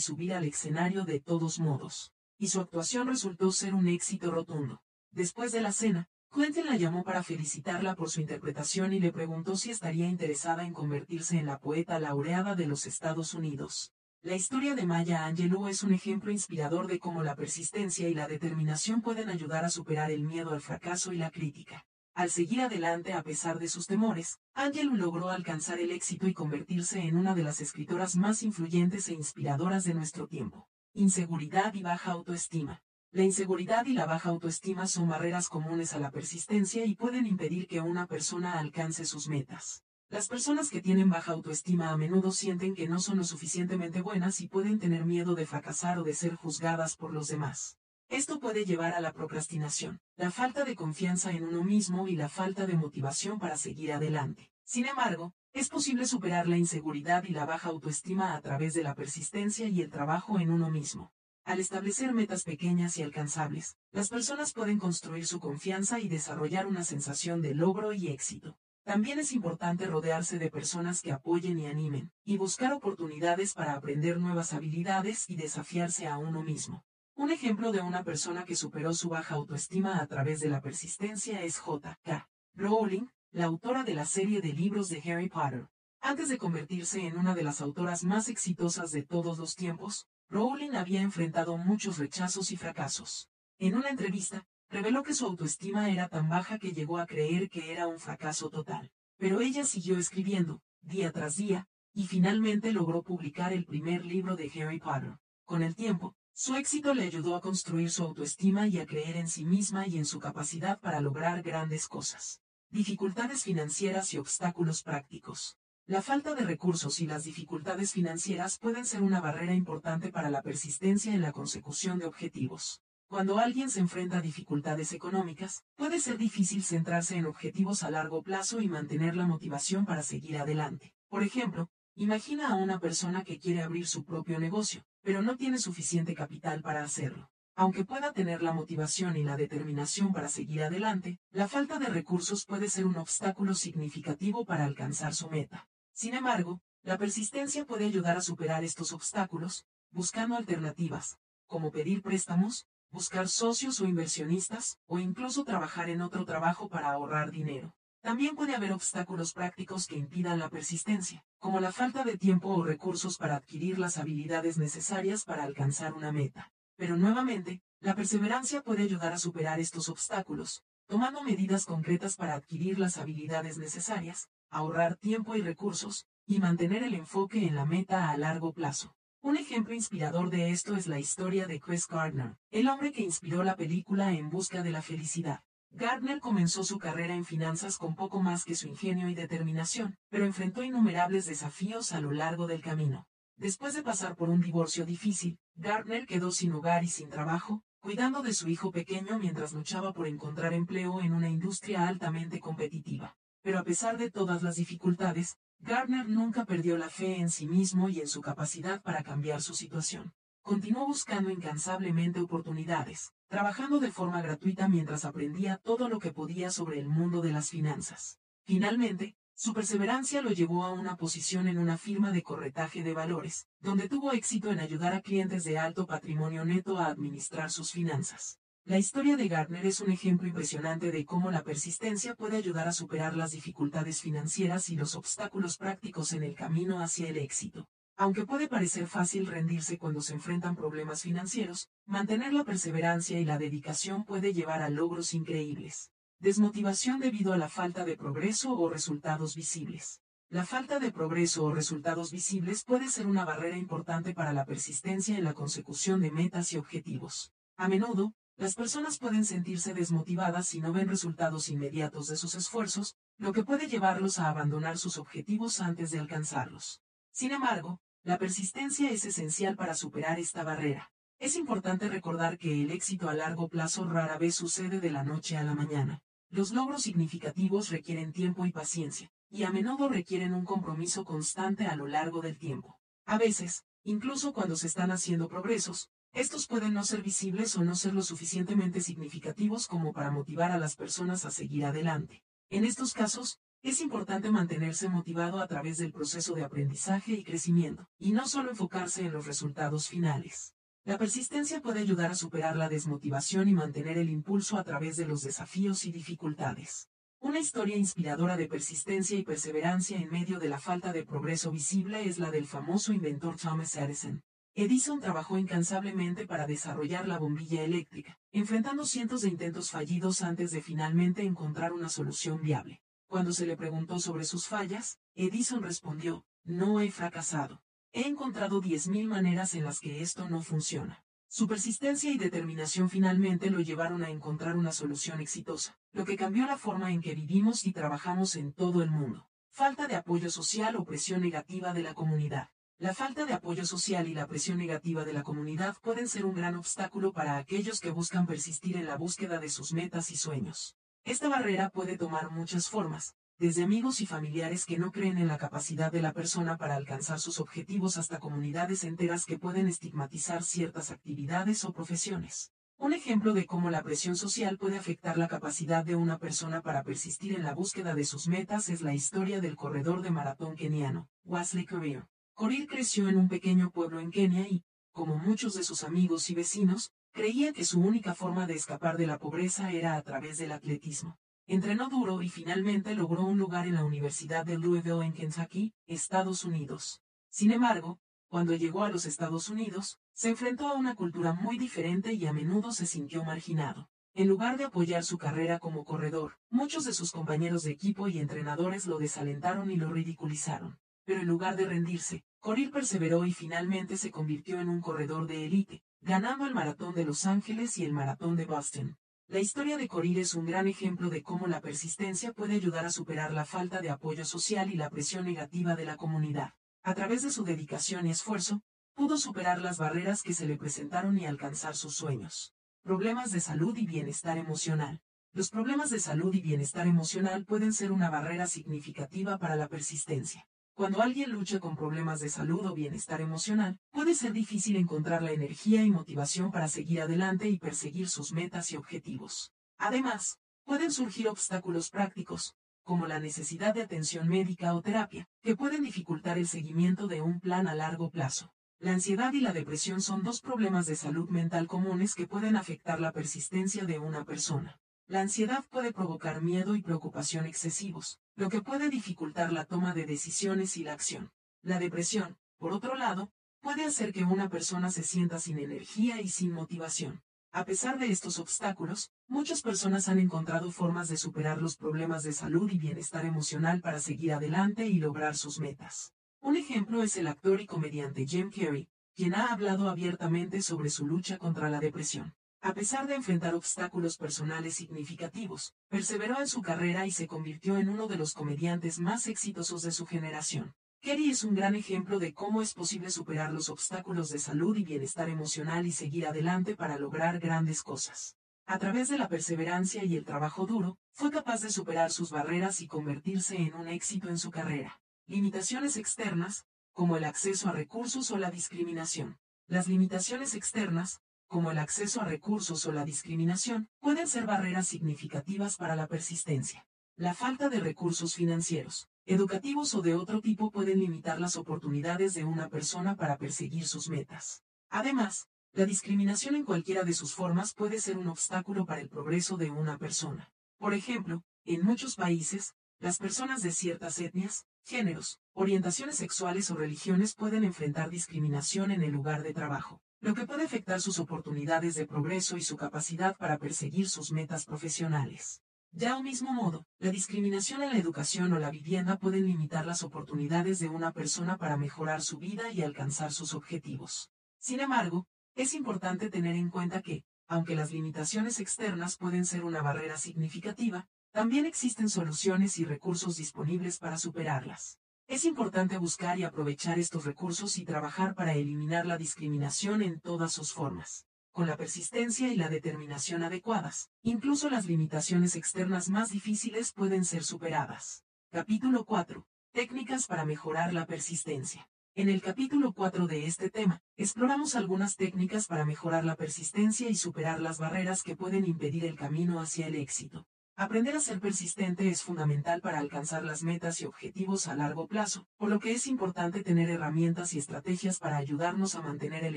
subir al escenario de todos modos. Y su actuación resultó ser un éxito rotundo. Después de la cena, Quentin la llamó para felicitarla por su interpretación y le preguntó si estaría interesada en convertirse en la poeta laureada de los Estados Unidos. La historia de Maya Angelou es un ejemplo inspirador de cómo la persistencia y la determinación pueden ayudar a superar el miedo al fracaso y la crítica. Al seguir adelante a pesar de sus temores, Angelou logró alcanzar el éxito y convertirse en una de las escritoras más influyentes e inspiradoras de nuestro tiempo. Inseguridad y baja autoestima. La inseguridad y la baja autoestima son barreras comunes a la persistencia y pueden impedir que una persona alcance sus metas. Las personas que tienen baja autoestima a menudo sienten que no son lo suficientemente buenas y pueden tener miedo de fracasar o de ser juzgadas por los demás. Esto puede llevar a la procrastinación, la falta de confianza en uno mismo y la falta de motivación para seguir adelante. Sin embargo, es posible superar la inseguridad y la baja autoestima a través de la persistencia y el trabajo en uno mismo. Al establecer metas pequeñas y alcanzables, las personas pueden construir su confianza y desarrollar una sensación de logro y éxito. También es importante rodearse de personas que apoyen y animen, y buscar oportunidades para aprender nuevas habilidades y desafiarse a uno mismo. Un ejemplo de una persona que superó su baja autoestima a través de la persistencia es J.K. Rowling, la autora de la serie de libros de Harry Potter. Antes de convertirse en una de las autoras más exitosas de todos los tiempos, Rowling había enfrentado muchos rechazos y fracasos. En una entrevista, reveló que su autoestima era tan baja que llegó a creer que era un fracaso total. Pero ella siguió escribiendo, día tras día, y finalmente logró publicar el primer libro de Harry Potter. Con el tiempo, su éxito le ayudó a construir su autoestima y a creer en sí misma y en su capacidad para lograr grandes cosas. Dificultades financieras y obstáculos prácticos. La falta de recursos y las dificultades financieras pueden ser una barrera importante para la persistencia en la consecución de objetivos. Cuando alguien se enfrenta a dificultades económicas, puede ser difícil centrarse en objetivos a largo plazo y mantener la motivación para seguir adelante. Por ejemplo, imagina a una persona que quiere abrir su propio negocio, pero no tiene suficiente capital para hacerlo. Aunque pueda tener la motivación y la determinación para seguir adelante, la falta de recursos puede ser un obstáculo significativo para alcanzar su meta. Sin embargo, la persistencia puede ayudar a superar estos obstáculos, buscando alternativas, como pedir préstamos, buscar socios o inversionistas, o incluso trabajar en otro trabajo para ahorrar dinero. También puede haber obstáculos prácticos que impidan la persistencia, como la falta de tiempo o recursos para adquirir las habilidades necesarias para alcanzar una meta. Pero nuevamente, la perseverancia puede ayudar a superar estos obstáculos, tomando medidas concretas para adquirir las habilidades necesarias, ahorrar tiempo y recursos, y mantener el enfoque en la meta a largo plazo. Un ejemplo inspirador de esto es la historia de Chris Gardner, el hombre que inspiró la película En Busca de la Felicidad. Gardner comenzó su carrera en finanzas con poco más que su ingenio y determinación, pero enfrentó innumerables desafíos a lo largo del camino. Después de pasar por un divorcio difícil, Gardner quedó sin hogar y sin trabajo, cuidando de su hijo pequeño mientras luchaba por encontrar empleo en una industria altamente competitiva. Pero a pesar de todas las dificultades, Gardner nunca perdió la fe en sí mismo y en su capacidad para cambiar su situación. Continuó buscando incansablemente oportunidades, trabajando de forma gratuita mientras aprendía todo lo que podía sobre el mundo de las finanzas. Finalmente, su perseverancia lo llevó a una posición en una firma de corretaje de valores, donde tuvo éxito en ayudar a clientes de alto patrimonio neto a administrar sus finanzas. La historia de Gardner es un ejemplo impresionante de cómo la persistencia puede ayudar a superar las dificultades financieras y los obstáculos prácticos en el camino hacia el éxito. Aunque puede parecer fácil rendirse cuando se enfrentan problemas financieros, mantener la perseverancia y la dedicación puede llevar a logros increíbles. Desmotivación debido a la falta de progreso o resultados visibles. La falta de progreso o resultados visibles puede ser una barrera importante para la persistencia en la consecución de metas y objetivos. A menudo, las personas pueden sentirse desmotivadas si no ven resultados inmediatos de sus esfuerzos, lo que puede llevarlos a abandonar sus objetivos antes de alcanzarlos. Sin embargo, la persistencia es esencial para superar esta barrera. Es importante recordar que el éxito a largo plazo rara vez sucede de la noche a la mañana. Los logros significativos requieren tiempo y paciencia, y a menudo requieren un compromiso constante a lo largo del tiempo. A veces, incluso cuando se están haciendo progresos, estos pueden no ser visibles o no ser lo suficientemente significativos como para motivar a las personas a seguir adelante. En estos casos, es importante mantenerse motivado a través del proceso de aprendizaje y crecimiento, y no solo enfocarse en los resultados finales. La persistencia puede ayudar a superar la desmotivación y mantener el impulso a través de los desafíos y dificultades. Una historia inspiradora de persistencia y perseverancia en medio de la falta de progreso visible es la del famoso inventor Thomas Edison. Edison trabajó incansablemente para desarrollar la bombilla eléctrica, enfrentando cientos de intentos fallidos antes de finalmente encontrar una solución viable. Cuando se le preguntó sobre sus fallas, Edison respondió, no he fracasado. He encontrado 10.000 maneras en las que esto no funciona. Su persistencia y determinación finalmente lo llevaron a encontrar una solución exitosa, lo que cambió la forma en que vivimos y trabajamos en todo el mundo. Falta de apoyo social o presión negativa de la comunidad. La falta de apoyo social y la presión negativa de la comunidad pueden ser un gran obstáculo para aquellos que buscan persistir en la búsqueda de sus metas y sueños. Esta barrera puede tomar muchas formas, desde amigos y familiares que no creen en la capacidad de la persona para alcanzar sus objetivos hasta comunidades enteras que pueden estigmatizar ciertas actividades o profesiones. Un ejemplo de cómo la presión social puede afectar la capacidad de una persona para persistir en la búsqueda de sus metas es la historia del corredor de maratón keniano, Wesley Career. Korir creció en un pequeño pueblo en Kenia y, como muchos de sus amigos y vecinos, creía que su única forma de escapar de la pobreza era a través del atletismo. Entrenó duro y finalmente logró un lugar en la Universidad de Louisville en Kentucky, Estados Unidos. Sin embargo, cuando llegó a los Estados Unidos, se enfrentó a una cultura muy diferente y a menudo se sintió marginado. En lugar de apoyar su carrera como corredor, muchos de sus compañeros de equipo y entrenadores lo desalentaron y lo ridiculizaron. Pero en lugar de rendirse, Corir perseveró y finalmente se convirtió en un corredor de élite, ganando el maratón de Los Ángeles y el maratón de Boston. La historia de Corir es un gran ejemplo de cómo la persistencia puede ayudar a superar la falta de apoyo social y la presión negativa de la comunidad. A través de su dedicación y esfuerzo, pudo superar las barreras que se le presentaron y alcanzar sus sueños. Problemas de salud y bienestar emocional. Los problemas de salud y bienestar emocional pueden ser una barrera significativa para la persistencia. Cuando alguien lucha con problemas de salud o bienestar emocional, puede ser difícil encontrar la energía y motivación para seguir adelante y perseguir sus metas y objetivos. Además, pueden surgir obstáculos prácticos, como la necesidad de atención médica o terapia, que pueden dificultar el seguimiento de un plan a largo plazo. La ansiedad y la depresión son dos problemas de salud mental comunes que pueden afectar la persistencia de una persona. La ansiedad puede provocar miedo y preocupación excesivos, lo que puede dificultar la toma de decisiones y la acción. La depresión, por otro lado, puede hacer que una persona se sienta sin energía y sin motivación. A pesar de estos obstáculos, muchas personas han encontrado formas de superar los problemas de salud y bienestar emocional para seguir adelante y lograr sus metas. Un ejemplo es el actor y comediante Jim Carrey, quien ha hablado abiertamente sobre su lucha contra la depresión. A pesar de enfrentar obstáculos personales significativos, perseveró en su carrera y se convirtió en uno de los comediantes más exitosos de su generación. Kerry es un gran ejemplo de cómo es posible superar los obstáculos de salud y bienestar emocional y seguir adelante para lograr grandes cosas. A través de la perseverancia y el trabajo duro, fue capaz de superar sus barreras y convertirse en un éxito en su carrera. Limitaciones externas, como el acceso a recursos o la discriminación. Las limitaciones externas, como el acceso a recursos o la discriminación, pueden ser barreras significativas para la persistencia. La falta de recursos financieros, educativos o de otro tipo pueden limitar las oportunidades de una persona para perseguir sus metas. Además, la discriminación en cualquiera de sus formas puede ser un obstáculo para el progreso de una persona. Por ejemplo, en muchos países, las personas de ciertas etnias, géneros, orientaciones sexuales o religiones pueden enfrentar discriminación en el lugar de trabajo lo que puede afectar sus oportunidades de progreso y su capacidad para perseguir sus metas profesionales. Ya al mismo modo, la discriminación en la educación o la vivienda pueden limitar las oportunidades de una persona para mejorar su vida y alcanzar sus objetivos. Sin embargo, es importante tener en cuenta que, aunque las limitaciones externas pueden ser una barrera significativa, también existen soluciones y recursos disponibles para superarlas. Es importante buscar y aprovechar estos recursos y trabajar para eliminar la discriminación en todas sus formas. Con la persistencia y la determinación adecuadas, incluso las limitaciones externas más difíciles pueden ser superadas. Capítulo 4. Técnicas para mejorar la persistencia. En el capítulo 4 de este tema, exploramos algunas técnicas para mejorar la persistencia y superar las barreras que pueden impedir el camino hacia el éxito. Aprender a ser persistente es fundamental para alcanzar las metas y objetivos a largo plazo, por lo que es importante tener herramientas y estrategias para ayudarnos a mantener el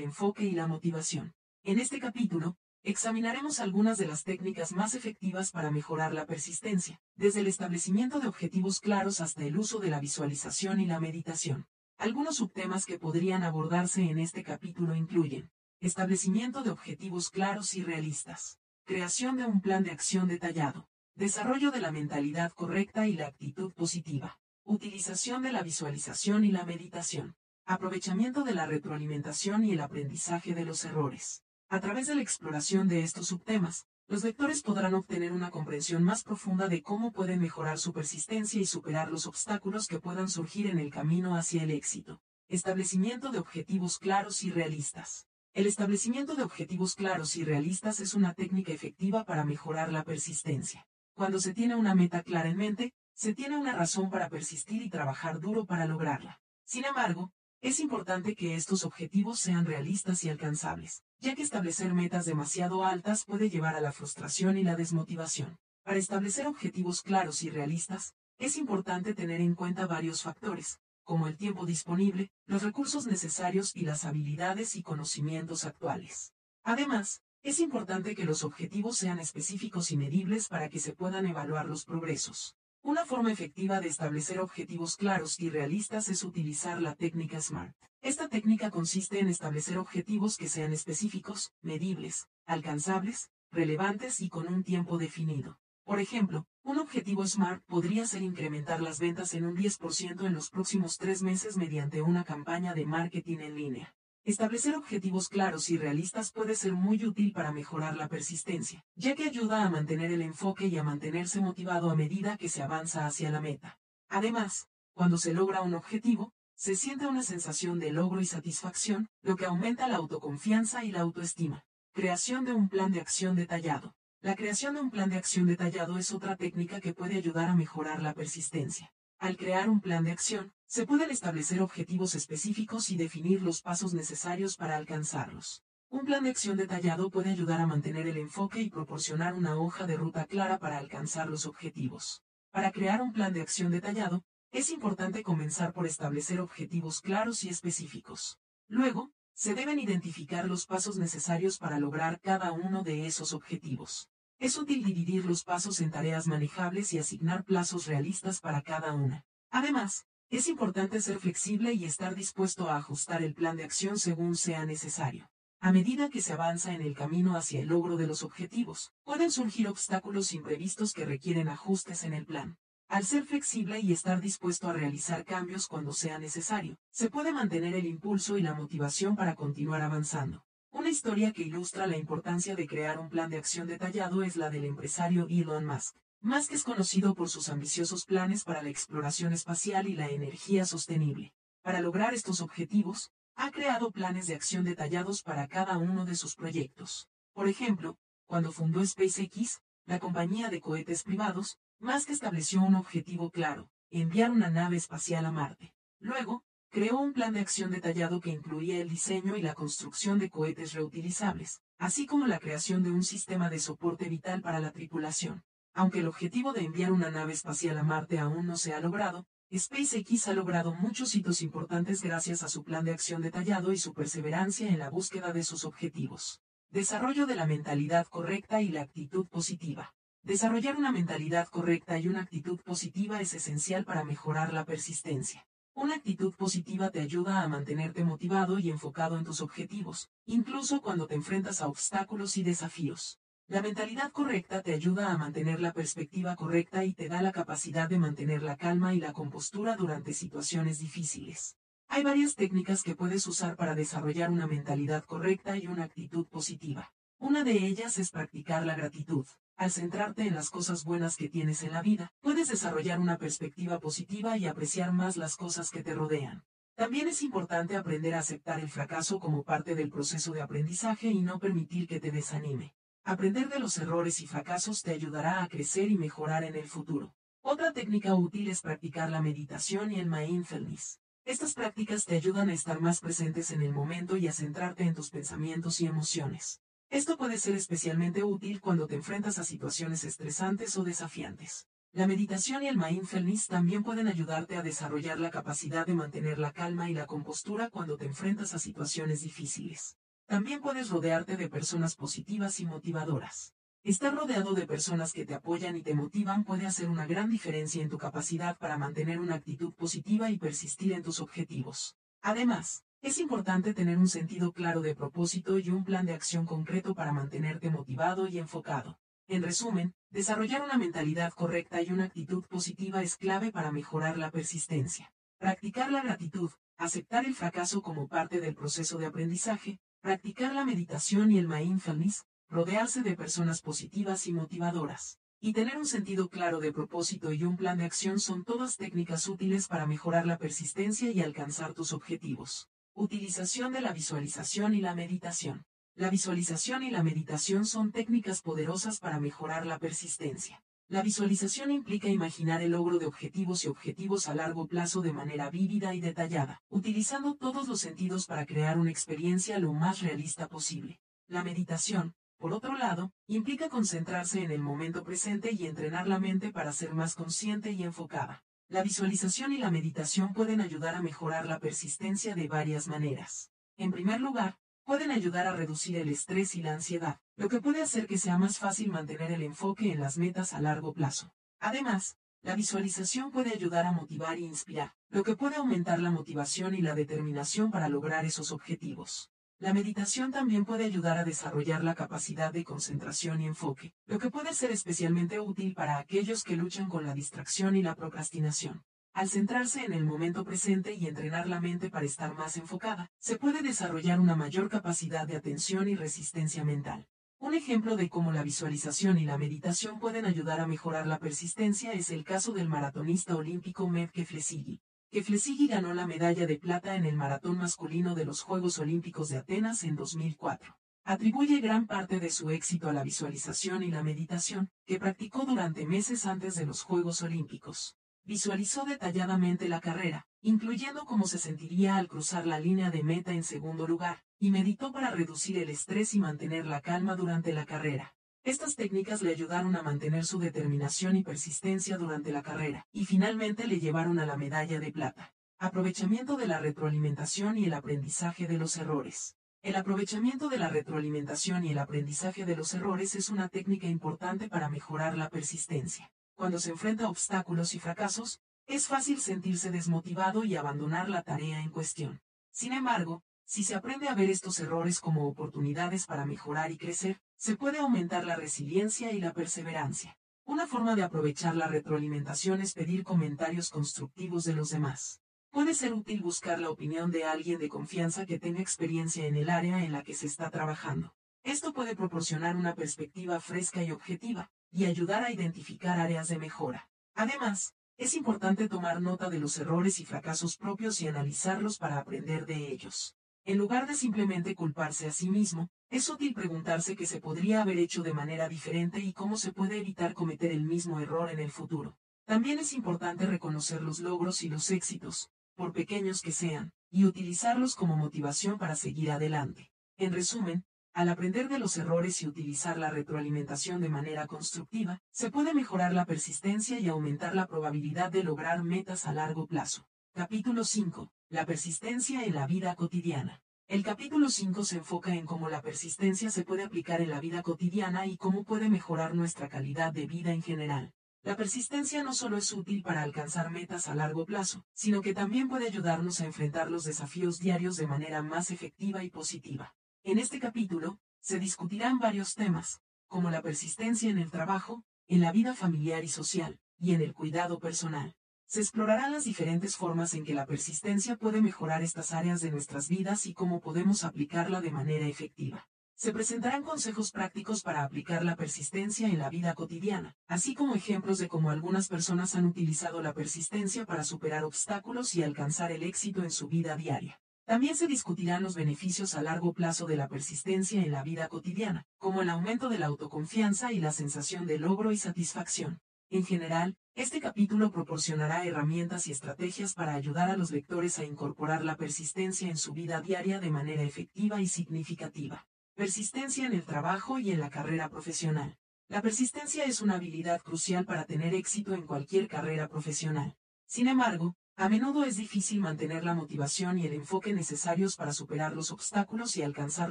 enfoque y la motivación. En este capítulo, examinaremos algunas de las técnicas más efectivas para mejorar la persistencia, desde el establecimiento de objetivos claros hasta el uso de la visualización y la meditación. Algunos subtemas que podrían abordarse en este capítulo incluyen establecimiento de objetivos claros y realistas, creación de un plan de acción detallado, Desarrollo de la mentalidad correcta y la actitud positiva. Utilización de la visualización y la meditación. Aprovechamiento de la retroalimentación y el aprendizaje de los errores. A través de la exploración de estos subtemas, los lectores podrán obtener una comprensión más profunda de cómo pueden mejorar su persistencia y superar los obstáculos que puedan surgir en el camino hacia el éxito. Establecimiento de objetivos claros y realistas. El establecimiento de objetivos claros y realistas es una técnica efectiva para mejorar la persistencia. Cuando se tiene una meta clara en mente, se tiene una razón para persistir y trabajar duro para lograrla. Sin embargo, es importante que estos objetivos sean realistas y alcanzables, ya que establecer metas demasiado altas puede llevar a la frustración y la desmotivación. Para establecer objetivos claros y realistas, es importante tener en cuenta varios factores, como el tiempo disponible, los recursos necesarios y las habilidades y conocimientos actuales. Además, es importante que los objetivos sean específicos y medibles para que se puedan evaluar los progresos. Una forma efectiva de establecer objetivos claros y realistas es utilizar la técnica SMART. Esta técnica consiste en establecer objetivos que sean específicos, medibles, alcanzables, relevantes y con un tiempo definido. Por ejemplo, un objetivo SMART podría ser incrementar las ventas en un 10% en los próximos tres meses mediante una campaña de marketing en línea. Establecer objetivos claros y realistas puede ser muy útil para mejorar la persistencia, ya que ayuda a mantener el enfoque y a mantenerse motivado a medida que se avanza hacia la meta. Además, cuando se logra un objetivo, se siente una sensación de logro y satisfacción, lo que aumenta la autoconfianza y la autoestima. Creación de un plan de acción detallado. La creación de un plan de acción detallado es otra técnica que puede ayudar a mejorar la persistencia. Al crear un plan de acción, se pueden establecer objetivos específicos y definir los pasos necesarios para alcanzarlos. Un plan de acción detallado puede ayudar a mantener el enfoque y proporcionar una hoja de ruta clara para alcanzar los objetivos. Para crear un plan de acción detallado, es importante comenzar por establecer objetivos claros y específicos. Luego, se deben identificar los pasos necesarios para lograr cada uno de esos objetivos. Es útil dividir los pasos en tareas manejables y asignar plazos realistas para cada una. Además, es importante ser flexible y estar dispuesto a ajustar el plan de acción según sea necesario. A medida que se avanza en el camino hacia el logro de los objetivos, pueden surgir obstáculos imprevistos que requieren ajustes en el plan. Al ser flexible y estar dispuesto a realizar cambios cuando sea necesario, se puede mantener el impulso y la motivación para continuar avanzando. Una historia que ilustra la importancia de crear un plan de acción detallado es la del empresario Elon Musk. Musk es conocido por sus ambiciosos planes para la exploración espacial y la energía sostenible. Para lograr estos objetivos, ha creado planes de acción detallados para cada uno de sus proyectos. Por ejemplo, cuando fundó SpaceX, la compañía de cohetes privados, Musk estableció un objetivo claro, enviar una nave espacial a Marte. Luego, creó un plan de acción detallado que incluía el diseño y la construcción de cohetes reutilizables, así como la creación de un sistema de soporte vital para la tripulación. Aunque el objetivo de enviar una nave espacial a Marte aún no se ha logrado, SpaceX ha logrado muchos hitos importantes gracias a su plan de acción detallado y su perseverancia en la búsqueda de sus objetivos. Desarrollo de la mentalidad correcta y la actitud positiva. Desarrollar una mentalidad correcta y una actitud positiva es esencial para mejorar la persistencia. Una actitud positiva te ayuda a mantenerte motivado y enfocado en tus objetivos, incluso cuando te enfrentas a obstáculos y desafíos. La mentalidad correcta te ayuda a mantener la perspectiva correcta y te da la capacidad de mantener la calma y la compostura durante situaciones difíciles. Hay varias técnicas que puedes usar para desarrollar una mentalidad correcta y una actitud positiva. Una de ellas es practicar la gratitud. Al centrarte en las cosas buenas que tienes en la vida, puedes desarrollar una perspectiva positiva y apreciar más las cosas que te rodean. También es importante aprender a aceptar el fracaso como parte del proceso de aprendizaje y no permitir que te desanime. Aprender de los errores y fracasos te ayudará a crecer y mejorar en el futuro. Otra técnica útil es practicar la meditación y el mindfulness. Estas prácticas te ayudan a estar más presentes en el momento y a centrarte en tus pensamientos y emociones. Esto puede ser especialmente útil cuando te enfrentas a situaciones estresantes o desafiantes. La meditación y el mindfulness también pueden ayudarte a desarrollar la capacidad de mantener la calma y la compostura cuando te enfrentas a situaciones difíciles. También puedes rodearte de personas positivas y motivadoras. Estar rodeado de personas que te apoyan y te motivan puede hacer una gran diferencia en tu capacidad para mantener una actitud positiva y persistir en tus objetivos. Además, es importante tener un sentido claro de propósito y un plan de acción concreto para mantenerte motivado y enfocado. En resumen, desarrollar una mentalidad correcta y una actitud positiva es clave para mejorar la persistencia. Practicar la gratitud, aceptar el fracaso como parte del proceso de aprendizaje, practicar la meditación y el mindfulness, rodearse de personas positivas y motivadoras, y tener un sentido claro de propósito y un plan de acción son todas técnicas útiles para mejorar la persistencia y alcanzar tus objetivos. Utilización de la visualización y la meditación. La visualización y la meditación son técnicas poderosas para mejorar la persistencia. La visualización implica imaginar el logro de objetivos y objetivos a largo plazo de manera vívida y detallada, utilizando todos los sentidos para crear una experiencia lo más realista posible. La meditación, por otro lado, implica concentrarse en el momento presente y entrenar la mente para ser más consciente y enfocada. La visualización y la meditación pueden ayudar a mejorar la persistencia de varias maneras. En primer lugar, pueden ayudar a reducir el estrés y la ansiedad, lo que puede hacer que sea más fácil mantener el enfoque en las metas a largo plazo. Además, la visualización puede ayudar a motivar e inspirar, lo que puede aumentar la motivación y la determinación para lograr esos objetivos. La meditación también puede ayudar a desarrollar la capacidad de concentración y enfoque, lo que puede ser especialmente útil para aquellos que luchan con la distracción y la procrastinación. Al centrarse en el momento presente y entrenar la mente para estar más enfocada, se puede desarrollar una mayor capacidad de atención y resistencia mental. Un ejemplo de cómo la visualización y la meditación pueden ayudar a mejorar la persistencia es el caso del maratonista olímpico Med Keflezighi, que ganó la medalla de plata en el maratón masculino de los Juegos Olímpicos de Atenas en 2004. Atribuye gran parte de su éxito a la visualización y la meditación, que practicó durante meses antes de los Juegos Olímpicos. Visualizó detalladamente la carrera, incluyendo cómo se sentiría al cruzar la línea de meta en segundo lugar, y meditó para reducir el estrés y mantener la calma durante la carrera. Estas técnicas le ayudaron a mantener su determinación y persistencia durante la carrera, y finalmente le llevaron a la medalla de plata. Aprovechamiento de la retroalimentación y el aprendizaje de los errores. El aprovechamiento de la retroalimentación y el aprendizaje de los errores es una técnica importante para mejorar la persistencia. Cuando se enfrenta a obstáculos y fracasos, es fácil sentirse desmotivado y abandonar la tarea en cuestión. Sin embargo, si se aprende a ver estos errores como oportunidades para mejorar y crecer, se puede aumentar la resiliencia y la perseverancia. Una forma de aprovechar la retroalimentación es pedir comentarios constructivos de los demás. Puede ser útil buscar la opinión de alguien de confianza que tenga experiencia en el área en la que se está trabajando. Esto puede proporcionar una perspectiva fresca y objetiva, y ayudar a identificar áreas de mejora. Además, es importante tomar nota de los errores y fracasos propios y analizarlos para aprender de ellos. En lugar de simplemente culparse a sí mismo, es útil preguntarse qué se podría haber hecho de manera diferente y cómo se puede evitar cometer el mismo error en el futuro. También es importante reconocer los logros y los éxitos, por pequeños que sean, y utilizarlos como motivación para seguir adelante. En resumen, al aprender de los errores y utilizar la retroalimentación de manera constructiva, se puede mejorar la persistencia y aumentar la probabilidad de lograr metas a largo plazo. Capítulo 5. La persistencia en la vida cotidiana. El capítulo 5 se enfoca en cómo la persistencia se puede aplicar en la vida cotidiana y cómo puede mejorar nuestra calidad de vida en general. La persistencia no solo es útil para alcanzar metas a largo plazo, sino que también puede ayudarnos a enfrentar los desafíos diarios de manera más efectiva y positiva. En este capítulo, se discutirán varios temas, como la persistencia en el trabajo, en la vida familiar y social, y en el cuidado personal. Se explorarán las diferentes formas en que la persistencia puede mejorar estas áreas de nuestras vidas y cómo podemos aplicarla de manera efectiva. Se presentarán consejos prácticos para aplicar la persistencia en la vida cotidiana, así como ejemplos de cómo algunas personas han utilizado la persistencia para superar obstáculos y alcanzar el éxito en su vida diaria. También se discutirán los beneficios a largo plazo de la persistencia en la vida cotidiana, como el aumento de la autoconfianza y la sensación de logro y satisfacción. En general, este capítulo proporcionará herramientas y estrategias para ayudar a los lectores a incorporar la persistencia en su vida diaria de manera efectiva y significativa. Persistencia en el trabajo y en la carrera profesional. La persistencia es una habilidad crucial para tener éxito en cualquier carrera profesional. Sin embargo, a menudo es difícil mantener la motivación y el enfoque necesarios para superar los obstáculos y alcanzar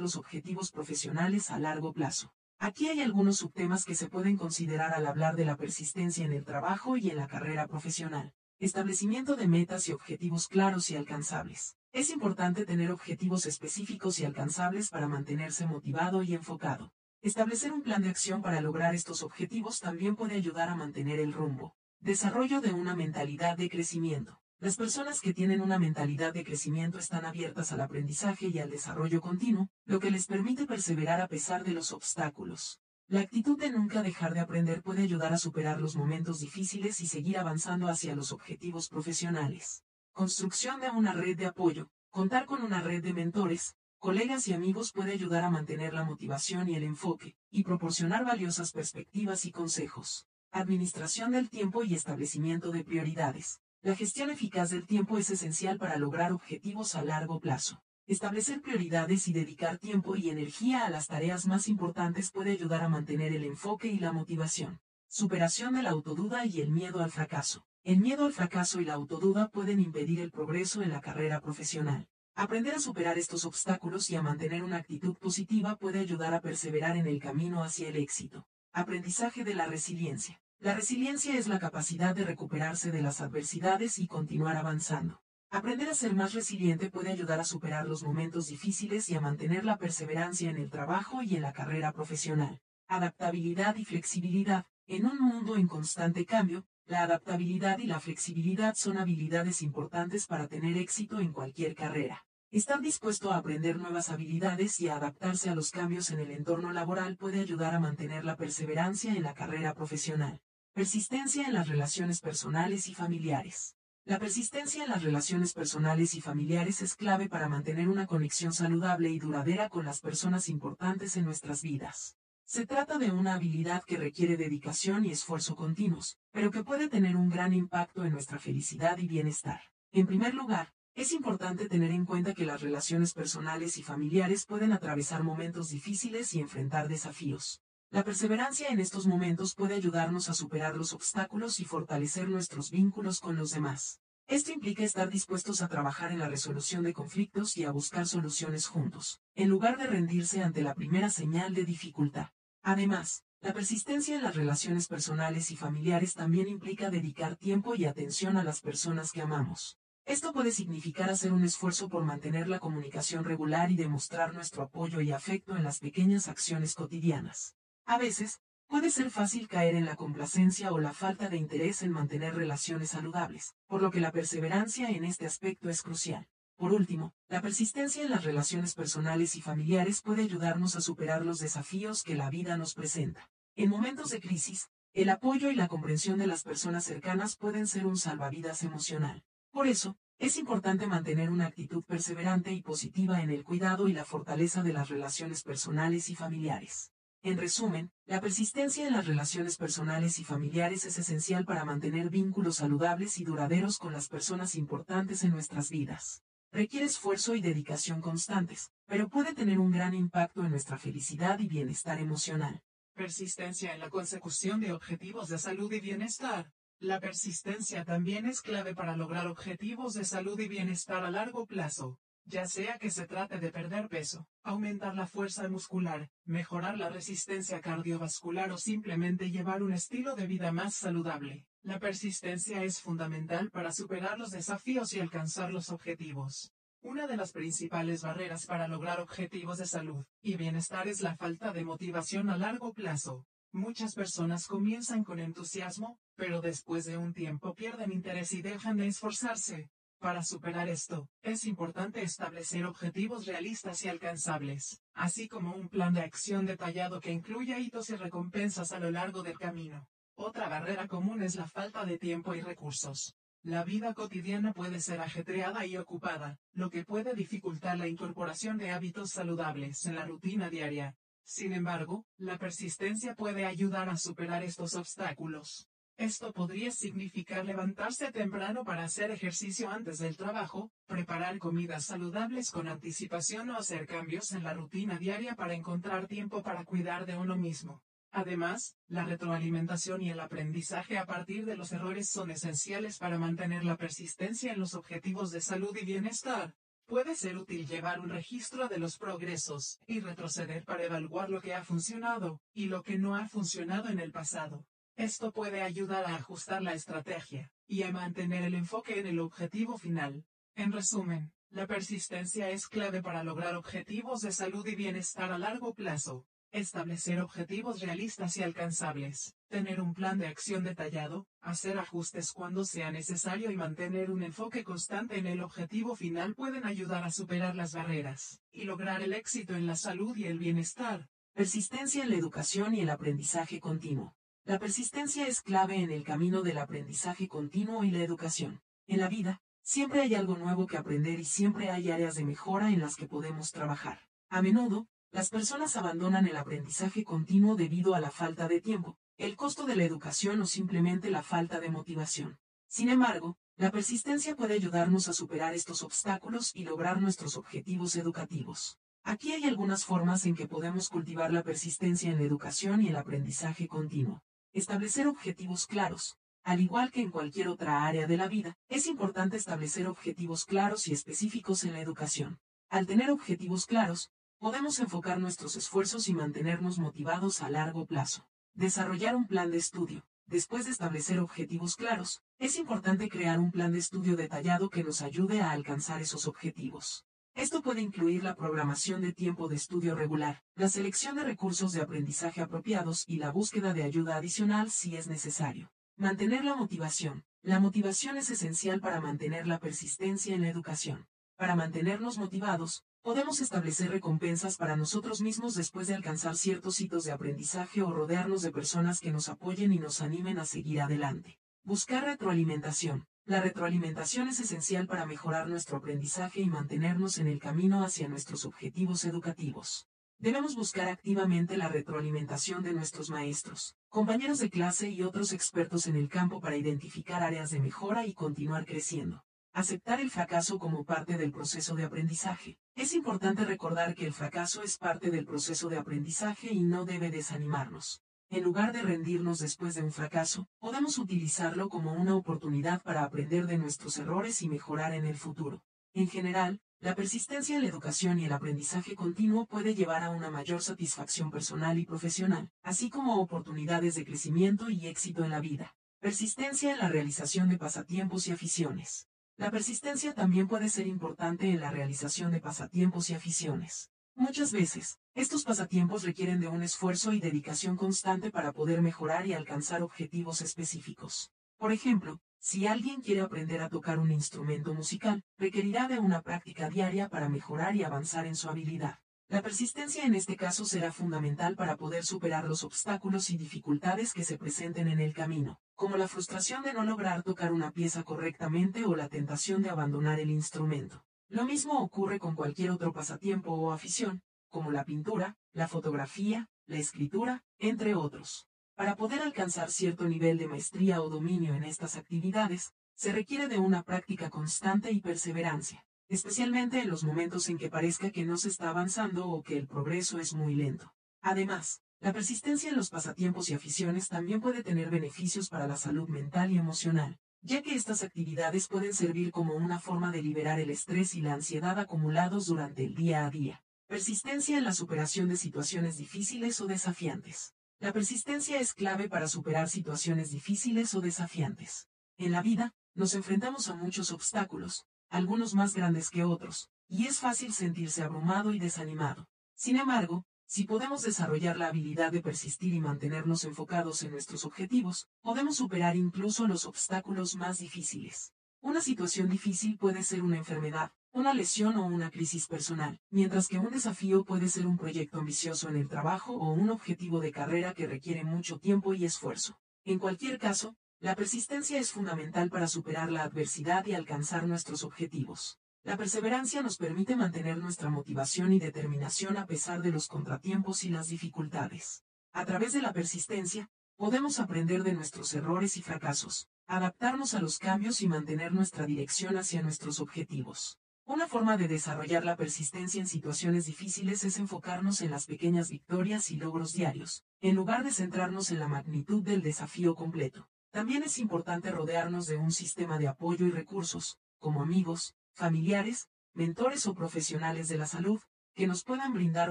los objetivos profesionales a largo plazo. Aquí hay algunos subtemas que se pueden considerar al hablar de la persistencia en el trabajo y en la carrera profesional. Establecimiento de metas y objetivos claros y alcanzables. Es importante tener objetivos específicos y alcanzables para mantenerse motivado y enfocado. Establecer un plan de acción para lograr estos objetivos también puede ayudar a mantener el rumbo. Desarrollo de una mentalidad de crecimiento. Las personas que tienen una mentalidad de crecimiento están abiertas al aprendizaje y al desarrollo continuo, lo que les permite perseverar a pesar de los obstáculos. La actitud de nunca dejar de aprender puede ayudar a superar los momentos difíciles y seguir avanzando hacia los objetivos profesionales. Construcción de una red de apoyo. Contar con una red de mentores, colegas y amigos puede ayudar a mantener la motivación y el enfoque, y proporcionar valiosas perspectivas y consejos. Administración del tiempo y establecimiento de prioridades. La gestión eficaz del tiempo es esencial para lograr objetivos a largo plazo. Establecer prioridades y dedicar tiempo y energía a las tareas más importantes puede ayudar a mantener el enfoque y la motivación. Superación de la autoduda y el miedo al fracaso. El miedo al fracaso y la autoduda pueden impedir el progreso en la carrera profesional. Aprender a superar estos obstáculos y a mantener una actitud positiva puede ayudar a perseverar en el camino hacia el éxito. Aprendizaje de la resiliencia. La resiliencia es la capacidad de recuperarse de las adversidades y continuar avanzando. Aprender a ser más resiliente puede ayudar a superar los momentos difíciles y a mantener la perseverancia en el trabajo y en la carrera profesional. Adaptabilidad y flexibilidad. En un mundo en constante cambio, la adaptabilidad y la flexibilidad son habilidades importantes para tener éxito en cualquier carrera. Estar dispuesto a aprender nuevas habilidades y a adaptarse a los cambios en el entorno laboral puede ayudar a mantener la perseverancia en la carrera profesional. Persistencia en las relaciones personales y familiares. La persistencia en las relaciones personales y familiares es clave para mantener una conexión saludable y duradera con las personas importantes en nuestras vidas. Se trata de una habilidad que requiere dedicación y esfuerzo continuos, pero que puede tener un gran impacto en nuestra felicidad y bienestar. En primer lugar, es importante tener en cuenta que las relaciones personales y familiares pueden atravesar momentos difíciles y enfrentar desafíos. La perseverancia en estos momentos puede ayudarnos a superar los obstáculos y fortalecer nuestros vínculos con los demás. Esto implica estar dispuestos a trabajar en la resolución de conflictos y a buscar soluciones juntos, en lugar de rendirse ante la primera señal de dificultad. Además, la persistencia en las relaciones personales y familiares también implica dedicar tiempo y atención a las personas que amamos. Esto puede significar hacer un esfuerzo por mantener la comunicación regular y demostrar nuestro apoyo y afecto en las pequeñas acciones cotidianas. A veces, Puede ser fácil caer en la complacencia o la falta de interés en mantener relaciones saludables, por lo que la perseverancia en este aspecto es crucial. Por último, la persistencia en las relaciones personales y familiares puede ayudarnos a superar los desafíos que la vida nos presenta. En momentos de crisis, el apoyo y la comprensión de las personas cercanas pueden ser un salvavidas emocional. Por eso, es importante mantener una actitud perseverante y positiva en el cuidado y la fortaleza de las relaciones personales y familiares. En resumen, la persistencia en las relaciones personales y familiares es esencial para mantener vínculos saludables y duraderos con las personas importantes en nuestras vidas. Requiere esfuerzo y dedicación constantes, pero puede tener un gran impacto en nuestra felicidad y bienestar emocional. Persistencia en la consecución de objetivos de salud y bienestar. La persistencia también es clave para lograr objetivos de salud y bienestar a largo plazo ya sea que se trate de perder peso, aumentar la fuerza muscular, mejorar la resistencia cardiovascular o simplemente llevar un estilo de vida más saludable. La persistencia es fundamental para superar los desafíos y alcanzar los objetivos. Una de las principales barreras para lograr objetivos de salud y bienestar es la falta de motivación a largo plazo. Muchas personas comienzan con entusiasmo, pero después de un tiempo pierden interés y dejan de esforzarse. Para superar esto, es importante establecer objetivos realistas y alcanzables, así como un plan de acción detallado que incluya hitos y recompensas a lo largo del camino. Otra barrera común es la falta de tiempo y recursos. La vida cotidiana puede ser ajetreada y ocupada, lo que puede dificultar la incorporación de hábitos saludables en la rutina diaria. Sin embargo, la persistencia puede ayudar a superar estos obstáculos. Esto podría significar levantarse temprano para hacer ejercicio antes del trabajo, preparar comidas saludables con anticipación o hacer cambios en la rutina diaria para encontrar tiempo para cuidar de uno mismo. Además, la retroalimentación y el aprendizaje a partir de los errores son esenciales para mantener la persistencia en los objetivos de salud y bienestar. Puede ser útil llevar un registro de los progresos y retroceder para evaluar lo que ha funcionado y lo que no ha funcionado en el pasado. Esto puede ayudar a ajustar la estrategia y a mantener el enfoque en el objetivo final. En resumen, la persistencia es clave para lograr objetivos de salud y bienestar a largo plazo. Establecer objetivos realistas y alcanzables, tener un plan de acción detallado, hacer ajustes cuando sea necesario y mantener un enfoque constante en el objetivo final pueden ayudar a superar las barreras y lograr el éxito en la salud y el bienestar. Persistencia en la educación y el aprendizaje continuo. La persistencia es clave en el camino del aprendizaje continuo y la educación. En la vida, siempre hay algo nuevo que aprender y siempre hay áreas de mejora en las que podemos trabajar. A menudo, las personas abandonan el aprendizaje continuo debido a la falta de tiempo, el costo de la educación o simplemente la falta de motivación. Sin embargo, la persistencia puede ayudarnos a superar estos obstáculos y lograr nuestros objetivos educativos. Aquí hay algunas formas en que podemos cultivar la persistencia en la educación y el aprendizaje continuo. Establecer objetivos claros. Al igual que en cualquier otra área de la vida, es importante establecer objetivos claros y específicos en la educación. Al tener objetivos claros, podemos enfocar nuestros esfuerzos y mantenernos motivados a largo plazo. Desarrollar un plan de estudio. Después de establecer objetivos claros, es importante crear un plan de estudio detallado que nos ayude a alcanzar esos objetivos. Esto puede incluir la programación de tiempo de estudio regular, la selección de recursos de aprendizaje apropiados y la búsqueda de ayuda adicional si es necesario. Mantener la motivación. La motivación es esencial para mantener la persistencia en la educación. Para mantenernos motivados, podemos establecer recompensas para nosotros mismos después de alcanzar ciertos hitos de aprendizaje o rodearnos de personas que nos apoyen y nos animen a seguir adelante. Buscar retroalimentación. La retroalimentación es esencial para mejorar nuestro aprendizaje y mantenernos en el camino hacia nuestros objetivos educativos. Debemos buscar activamente la retroalimentación de nuestros maestros, compañeros de clase y otros expertos en el campo para identificar áreas de mejora y continuar creciendo. Aceptar el fracaso como parte del proceso de aprendizaje. Es importante recordar que el fracaso es parte del proceso de aprendizaje y no debe desanimarnos. En lugar de rendirnos después de un fracaso, podemos utilizarlo como una oportunidad para aprender de nuestros errores y mejorar en el futuro. En general, la persistencia en la educación y el aprendizaje continuo puede llevar a una mayor satisfacción personal y profesional, así como oportunidades de crecimiento y éxito en la vida. Persistencia en la realización de pasatiempos y aficiones. La persistencia también puede ser importante en la realización de pasatiempos y aficiones. Muchas veces, Estos pasatiempos requieren de un esfuerzo y dedicación constante para poder mejorar y alcanzar objetivos específicos. Por ejemplo, si alguien quiere aprender a tocar un instrumento musical, requerirá de una práctica diaria para mejorar y avanzar en su habilidad. La persistencia en este caso será fundamental para poder superar los obstáculos y dificultades que se presenten en el camino, como la frustración de no lograr tocar una pieza correctamente o la tentación de abandonar el instrumento. Lo mismo ocurre con cualquier otro pasatiempo o afición, como la pintura, la fotografía, la escritura, entre otros. Para poder alcanzar cierto nivel de maestría o dominio en estas actividades, se requiere de una práctica constante y perseverancia especialmente en los momentos en que parezca que no se está avanzando o que el progreso es muy lento. Además, la persistencia en los pasatiempos y aficiones también puede tener beneficios para la salud mental y emocional, ya que estas actividades pueden servir como una forma de liberar el estrés y la ansiedad acumulados durante el día a día. Persistencia en la superación de situaciones difíciles o desafiantes. La persistencia es clave para superar situaciones difíciles o desafiantes. En la vida, nos enfrentamos a muchos obstáculos, algunos más grandes que otros, y es fácil sentirse abrumado y desanimado. Sin embargo, si podemos desarrollar la habilidad de persistir y mantenernos enfocados en nuestros objetivos, podemos superar incluso los obstáculos más difíciles. Una situación difícil puede ser una enfermedad, una lesión o una crisis personal, mientras que un desafío puede ser un proyecto ambicioso en el trabajo o un objetivo de carrera que requiere mucho tiempo y esfuerzo. En cualquier caso, la persistencia es fundamental para superar la adversidad y alcanzar nuestros objetivos. La perseverancia nos permite mantener nuestra motivación y determinación a pesar de los contratiempos y las dificultades. A través de la persistencia, podemos aprender de nuestros errores y fracasos, adaptarnos a los cambios y mantener nuestra dirección hacia nuestros objetivos. Una forma de desarrollar la persistencia en situaciones difíciles es enfocarnos en las pequeñas victorias y logros diarios, en lugar de centrarnos en la magnitud del desafío completo. También es importante rodearnos de un sistema de apoyo y recursos, como amigos, familiares, mentores o profesionales de la salud, que nos puedan brindar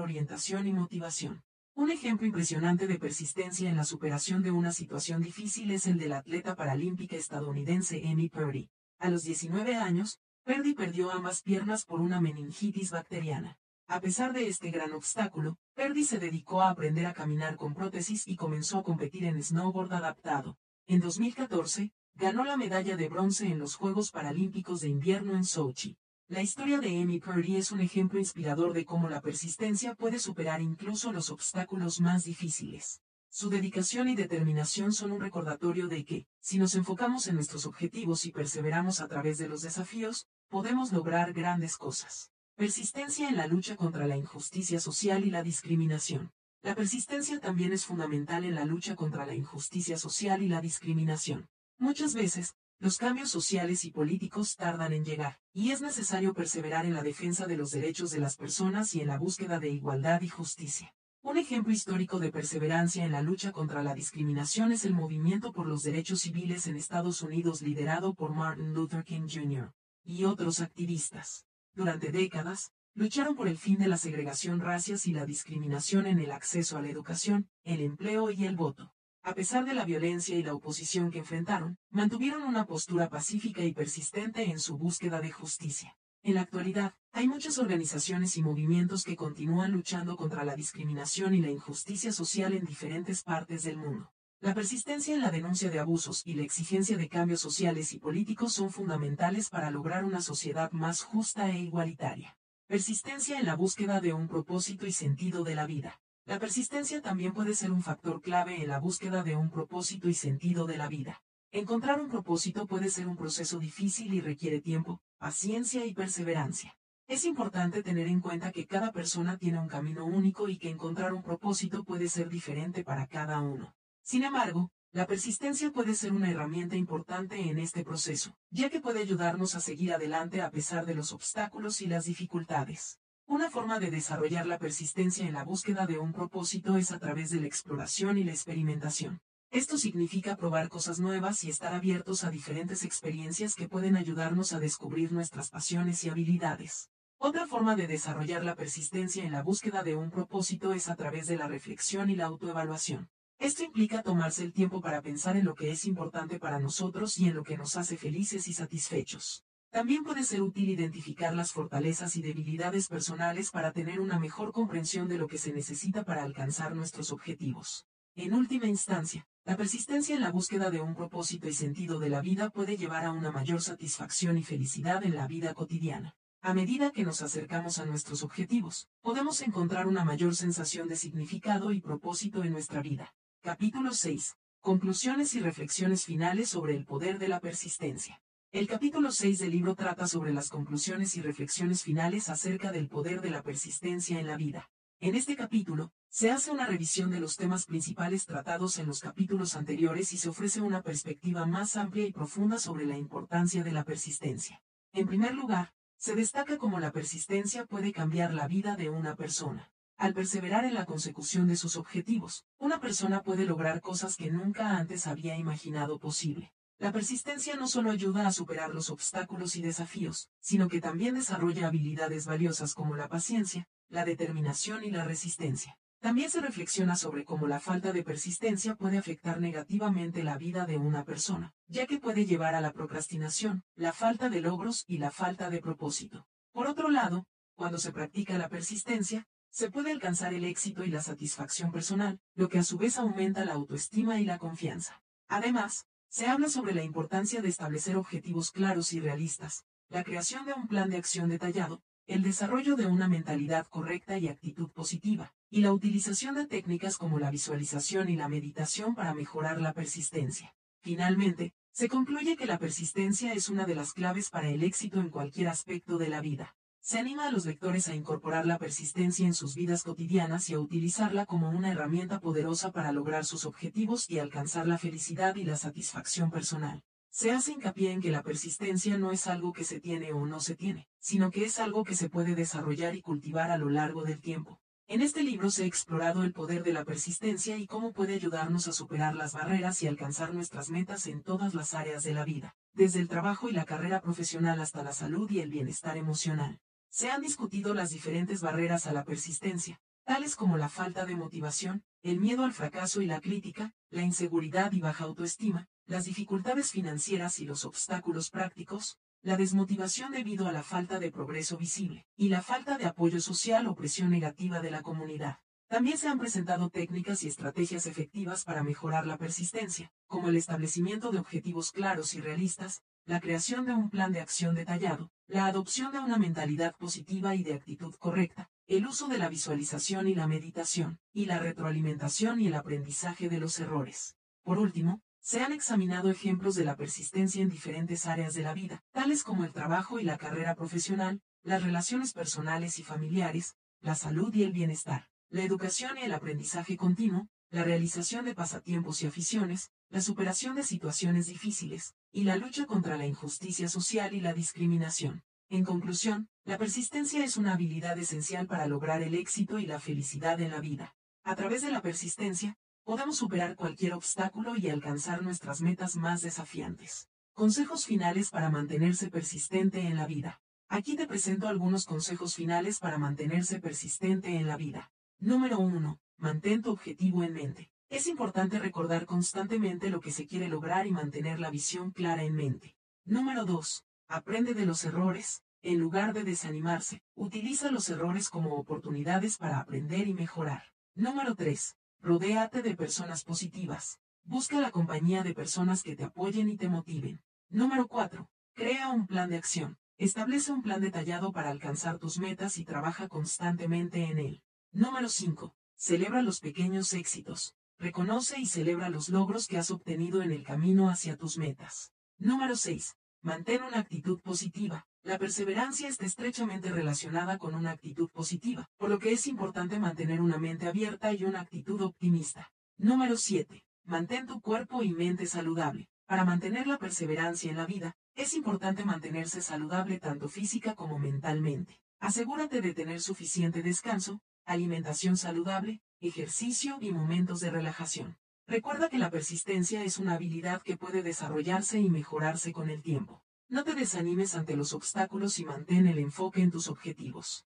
orientación y motivación. Un ejemplo impresionante de persistencia en la superación de una situación difícil es el de la atleta paralímpica estadounidense Amy Purdy. A los 19 años, Purdy perdió ambas piernas por una meningitis bacteriana. A pesar de este gran obstáculo, Purdy se dedicó a aprender a caminar con prótesis y comenzó a competir en snowboard adaptado. En 2014, ganó la medalla de bronce en los Juegos Paralímpicos de Invierno en Sochi. La historia de Amy Purdy es un ejemplo inspirador de cómo la persistencia puede superar incluso los obstáculos más difíciles. Su dedicación y determinación son un recordatorio de que, si nos enfocamos en nuestros objetivos y perseveramos a través de los desafíos, podemos lograr grandes cosas. Persistencia en la lucha contra la injusticia social y la discriminación. La persistencia también es fundamental en la lucha contra la injusticia social y la discriminación. Muchas veces, los cambios sociales y políticos tardan en llegar, y es necesario perseverar en la defensa de los derechos de las personas y en la búsqueda de igualdad y justicia. Un ejemplo histórico de perseverancia en la lucha contra la discriminación es el movimiento por los derechos civiles en Estados Unidos liderado por Martin Luther King Jr. y otros activistas. Durante décadas, lucharon por el fin de la segregación racias y la discriminación en el acceso a la educación, el empleo y el voto. A pesar de la violencia y la oposición que enfrentaron, mantuvieron una postura pacífica y persistente en su búsqueda de justicia. En la actualidad, hay muchas organizaciones y movimientos que continúan luchando contra la discriminación y la injusticia social en diferentes partes del mundo. La persistencia en la denuncia de abusos y la exigencia de cambios sociales y políticos son fundamentales para lograr una sociedad más justa e igualitaria. Persistencia en la búsqueda de un propósito y sentido de la vida. La persistencia también puede ser un factor clave en la búsqueda de un propósito y sentido de la vida. Encontrar un propósito puede ser un proceso difícil y requiere tiempo, paciencia y perseverancia. Es importante tener en cuenta que cada persona tiene un camino único y que encontrar un propósito puede ser diferente para cada uno. Sin embargo, la persistencia puede ser una herramienta importante en este proceso, ya que puede ayudarnos a seguir adelante a pesar de los obstáculos y las dificultades. Una forma de desarrollar la persistencia en la búsqueda de un propósito es a través de la exploración y la experimentación. Esto significa probar cosas nuevas y estar abiertos a diferentes experiencias que pueden ayudarnos a descubrir nuestras pasiones y habilidades. Otra forma de desarrollar la persistencia en la búsqueda de un propósito es a través de la reflexión y la autoevaluación. Esto implica tomarse el tiempo para pensar en lo que es importante para nosotros y en lo que nos hace felices y satisfechos. También puede ser útil identificar las fortalezas y debilidades personales para tener una mejor comprensión de lo que se necesita para alcanzar nuestros objetivos. En última instancia, la persistencia en la búsqueda de un propósito y sentido de la vida puede llevar a una mayor satisfacción y felicidad en la vida cotidiana. A medida que nos acercamos a nuestros objetivos, podemos encontrar una mayor sensación de significado y propósito en nuestra vida. Capítulo 6. Conclusiones y reflexiones finales sobre el poder de la persistencia. El capítulo 6 del libro trata sobre las conclusiones y reflexiones finales acerca del poder de la persistencia en la vida. En este capítulo, se hace una revisión de los temas principales tratados en los capítulos anteriores y se ofrece una perspectiva más amplia y profunda sobre la importancia de la persistencia. En primer lugar, se destaca cómo la persistencia puede cambiar la vida de una persona. Al perseverar en la consecución de sus objetivos, una persona puede lograr cosas que nunca antes había imaginado posible. La persistencia no solo ayuda a superar los obstáculos y desafíos, sino que también desarrolla habilidades valiosas como la paciencia, la determinación y la resistencia. También se reflexiona sobre cómo la falta de persistencia puede afectar negativamente la vida de una persona, ya que puede llevar a la procrastinación, la falta de logros y la falta de propósito. Por otro lado, cuando se practica la persistencia, se puede alcanzar el éxito y la satisfacción personal, lo que a su vez aumenta la autoestima y la confianza. Además, se habla sobre la importancia de establecer objetivos claros y realistas, la creación de un plan de acción detallado, el desarrollo de una mentalidad correcta y actitud positiva, y la utilización de técnicas como la visualización y la meditación para mejorar la persistencia. Finalmente, se concluye que la persistencia es una de las claves para el éxito en cualquier aspecto de la vida. Se anima a los lectores a incorporar la persistencia en sus vidas cotidianas y a utilizarla como una herramienta poderosa para lograr sus objetivos y alcanzar la felicidad y la satisfacción personal. Se hace hincapié en que la persistencia no es algo que se tiene o no se tiene, sino que es algo que se puede desarrollar y cultivar a lo largo del tiempo. En este libro se ha explorado el poder de la persistencia y cómo puede ayudarnos a superar las barreras y alcanzar nuestras metas en todas las áreas de la vida, desde el trabajo y la carrera profesional hasta la salud y el bienestar emocional. Se han discutido las diferentes barreras a la persistencia, tales como la falta de motivación, el miedo al fracaso y la crítica, la inseguridad y baja autoestima, las dificultades financieras y los obstáculos prácticos, la desmotivación debido a la falta de progreso visible, y la falta de apoyo social o presión negativa de la comunidad. También se han presentado técnicas y estrategias efectivas para mejorar la persistencia, como el establecimiento de objetivos claros y realistas, la creación de un plan de acción detallado, la adopción de una mentalidad positiva y de actitud correcta, el uso de la visualización y la meditación, y la retroalimentación y el aprendizaje de los errores. Por último, se han examinado ejemplos de la persistencia en diferentes áreas de la vida, tales como el trabajo y la carrera profesional, las relaciones personales y familiares, la salud y el bienestar, la educación y el aprendizaje continuo, la realización de pasatiempos y aficiones, la superación de situaciones difíciles, y la lucha contra la injusticia social y la discriminación. En conclusión, la persistencia es una habilidad esencial para lograr el éxito y la felicidad en la vida. A través de la persistencia, podemos superar cualquier obstáculo y alcanzar nuestras metas más desafiantes. Consejos finales para mantenerse persistente en la vida. Aquí te presento algunos consejos finales para mantenerse persistente en la vida. Número 1. Mantén tu objetivo en mente. Es importante recordar constantemente lo que se quiere lograr y mantener la visión clara en mente. Número 2. Aprende de los errores. En lugar de desanimarse, utiliza los errores como oportunidades para aprender y mejorar. Número 3. Rodéate de personas positivas. Busca la compañía de personas que te apoyen y te motiven. Número 4. Crea un plan de acción. Establece un plan detallado para alcanzar tus metas y trabaja constantemente en él. Número 5. Celebra los pequeños éxitos. Reconoce y celebra los logros que has obtenido en el camino hacia tus metas. Número 6. Mantén una actitud positiva. La perseverancia está estrechamente relacionada con una actitud positiva, por lo que es importante mantener una mente abierta y una actitud optimista. Número 7. Mantén tu cuerpo y mente saludable. Para mantener la perseverancia en la vida, es importante mantenerse saludable tanto física como mentalmente. Asegúrate de tener suficiente descanso, alimentación saludable, ejercicio y momentos de relajación. Recuerda que la persistencia es una habilidad que puede desarrollarse y mejorarse con el tiempo. No te desanimes ante los obstáculos y mantén el enfoque en tus objetivos.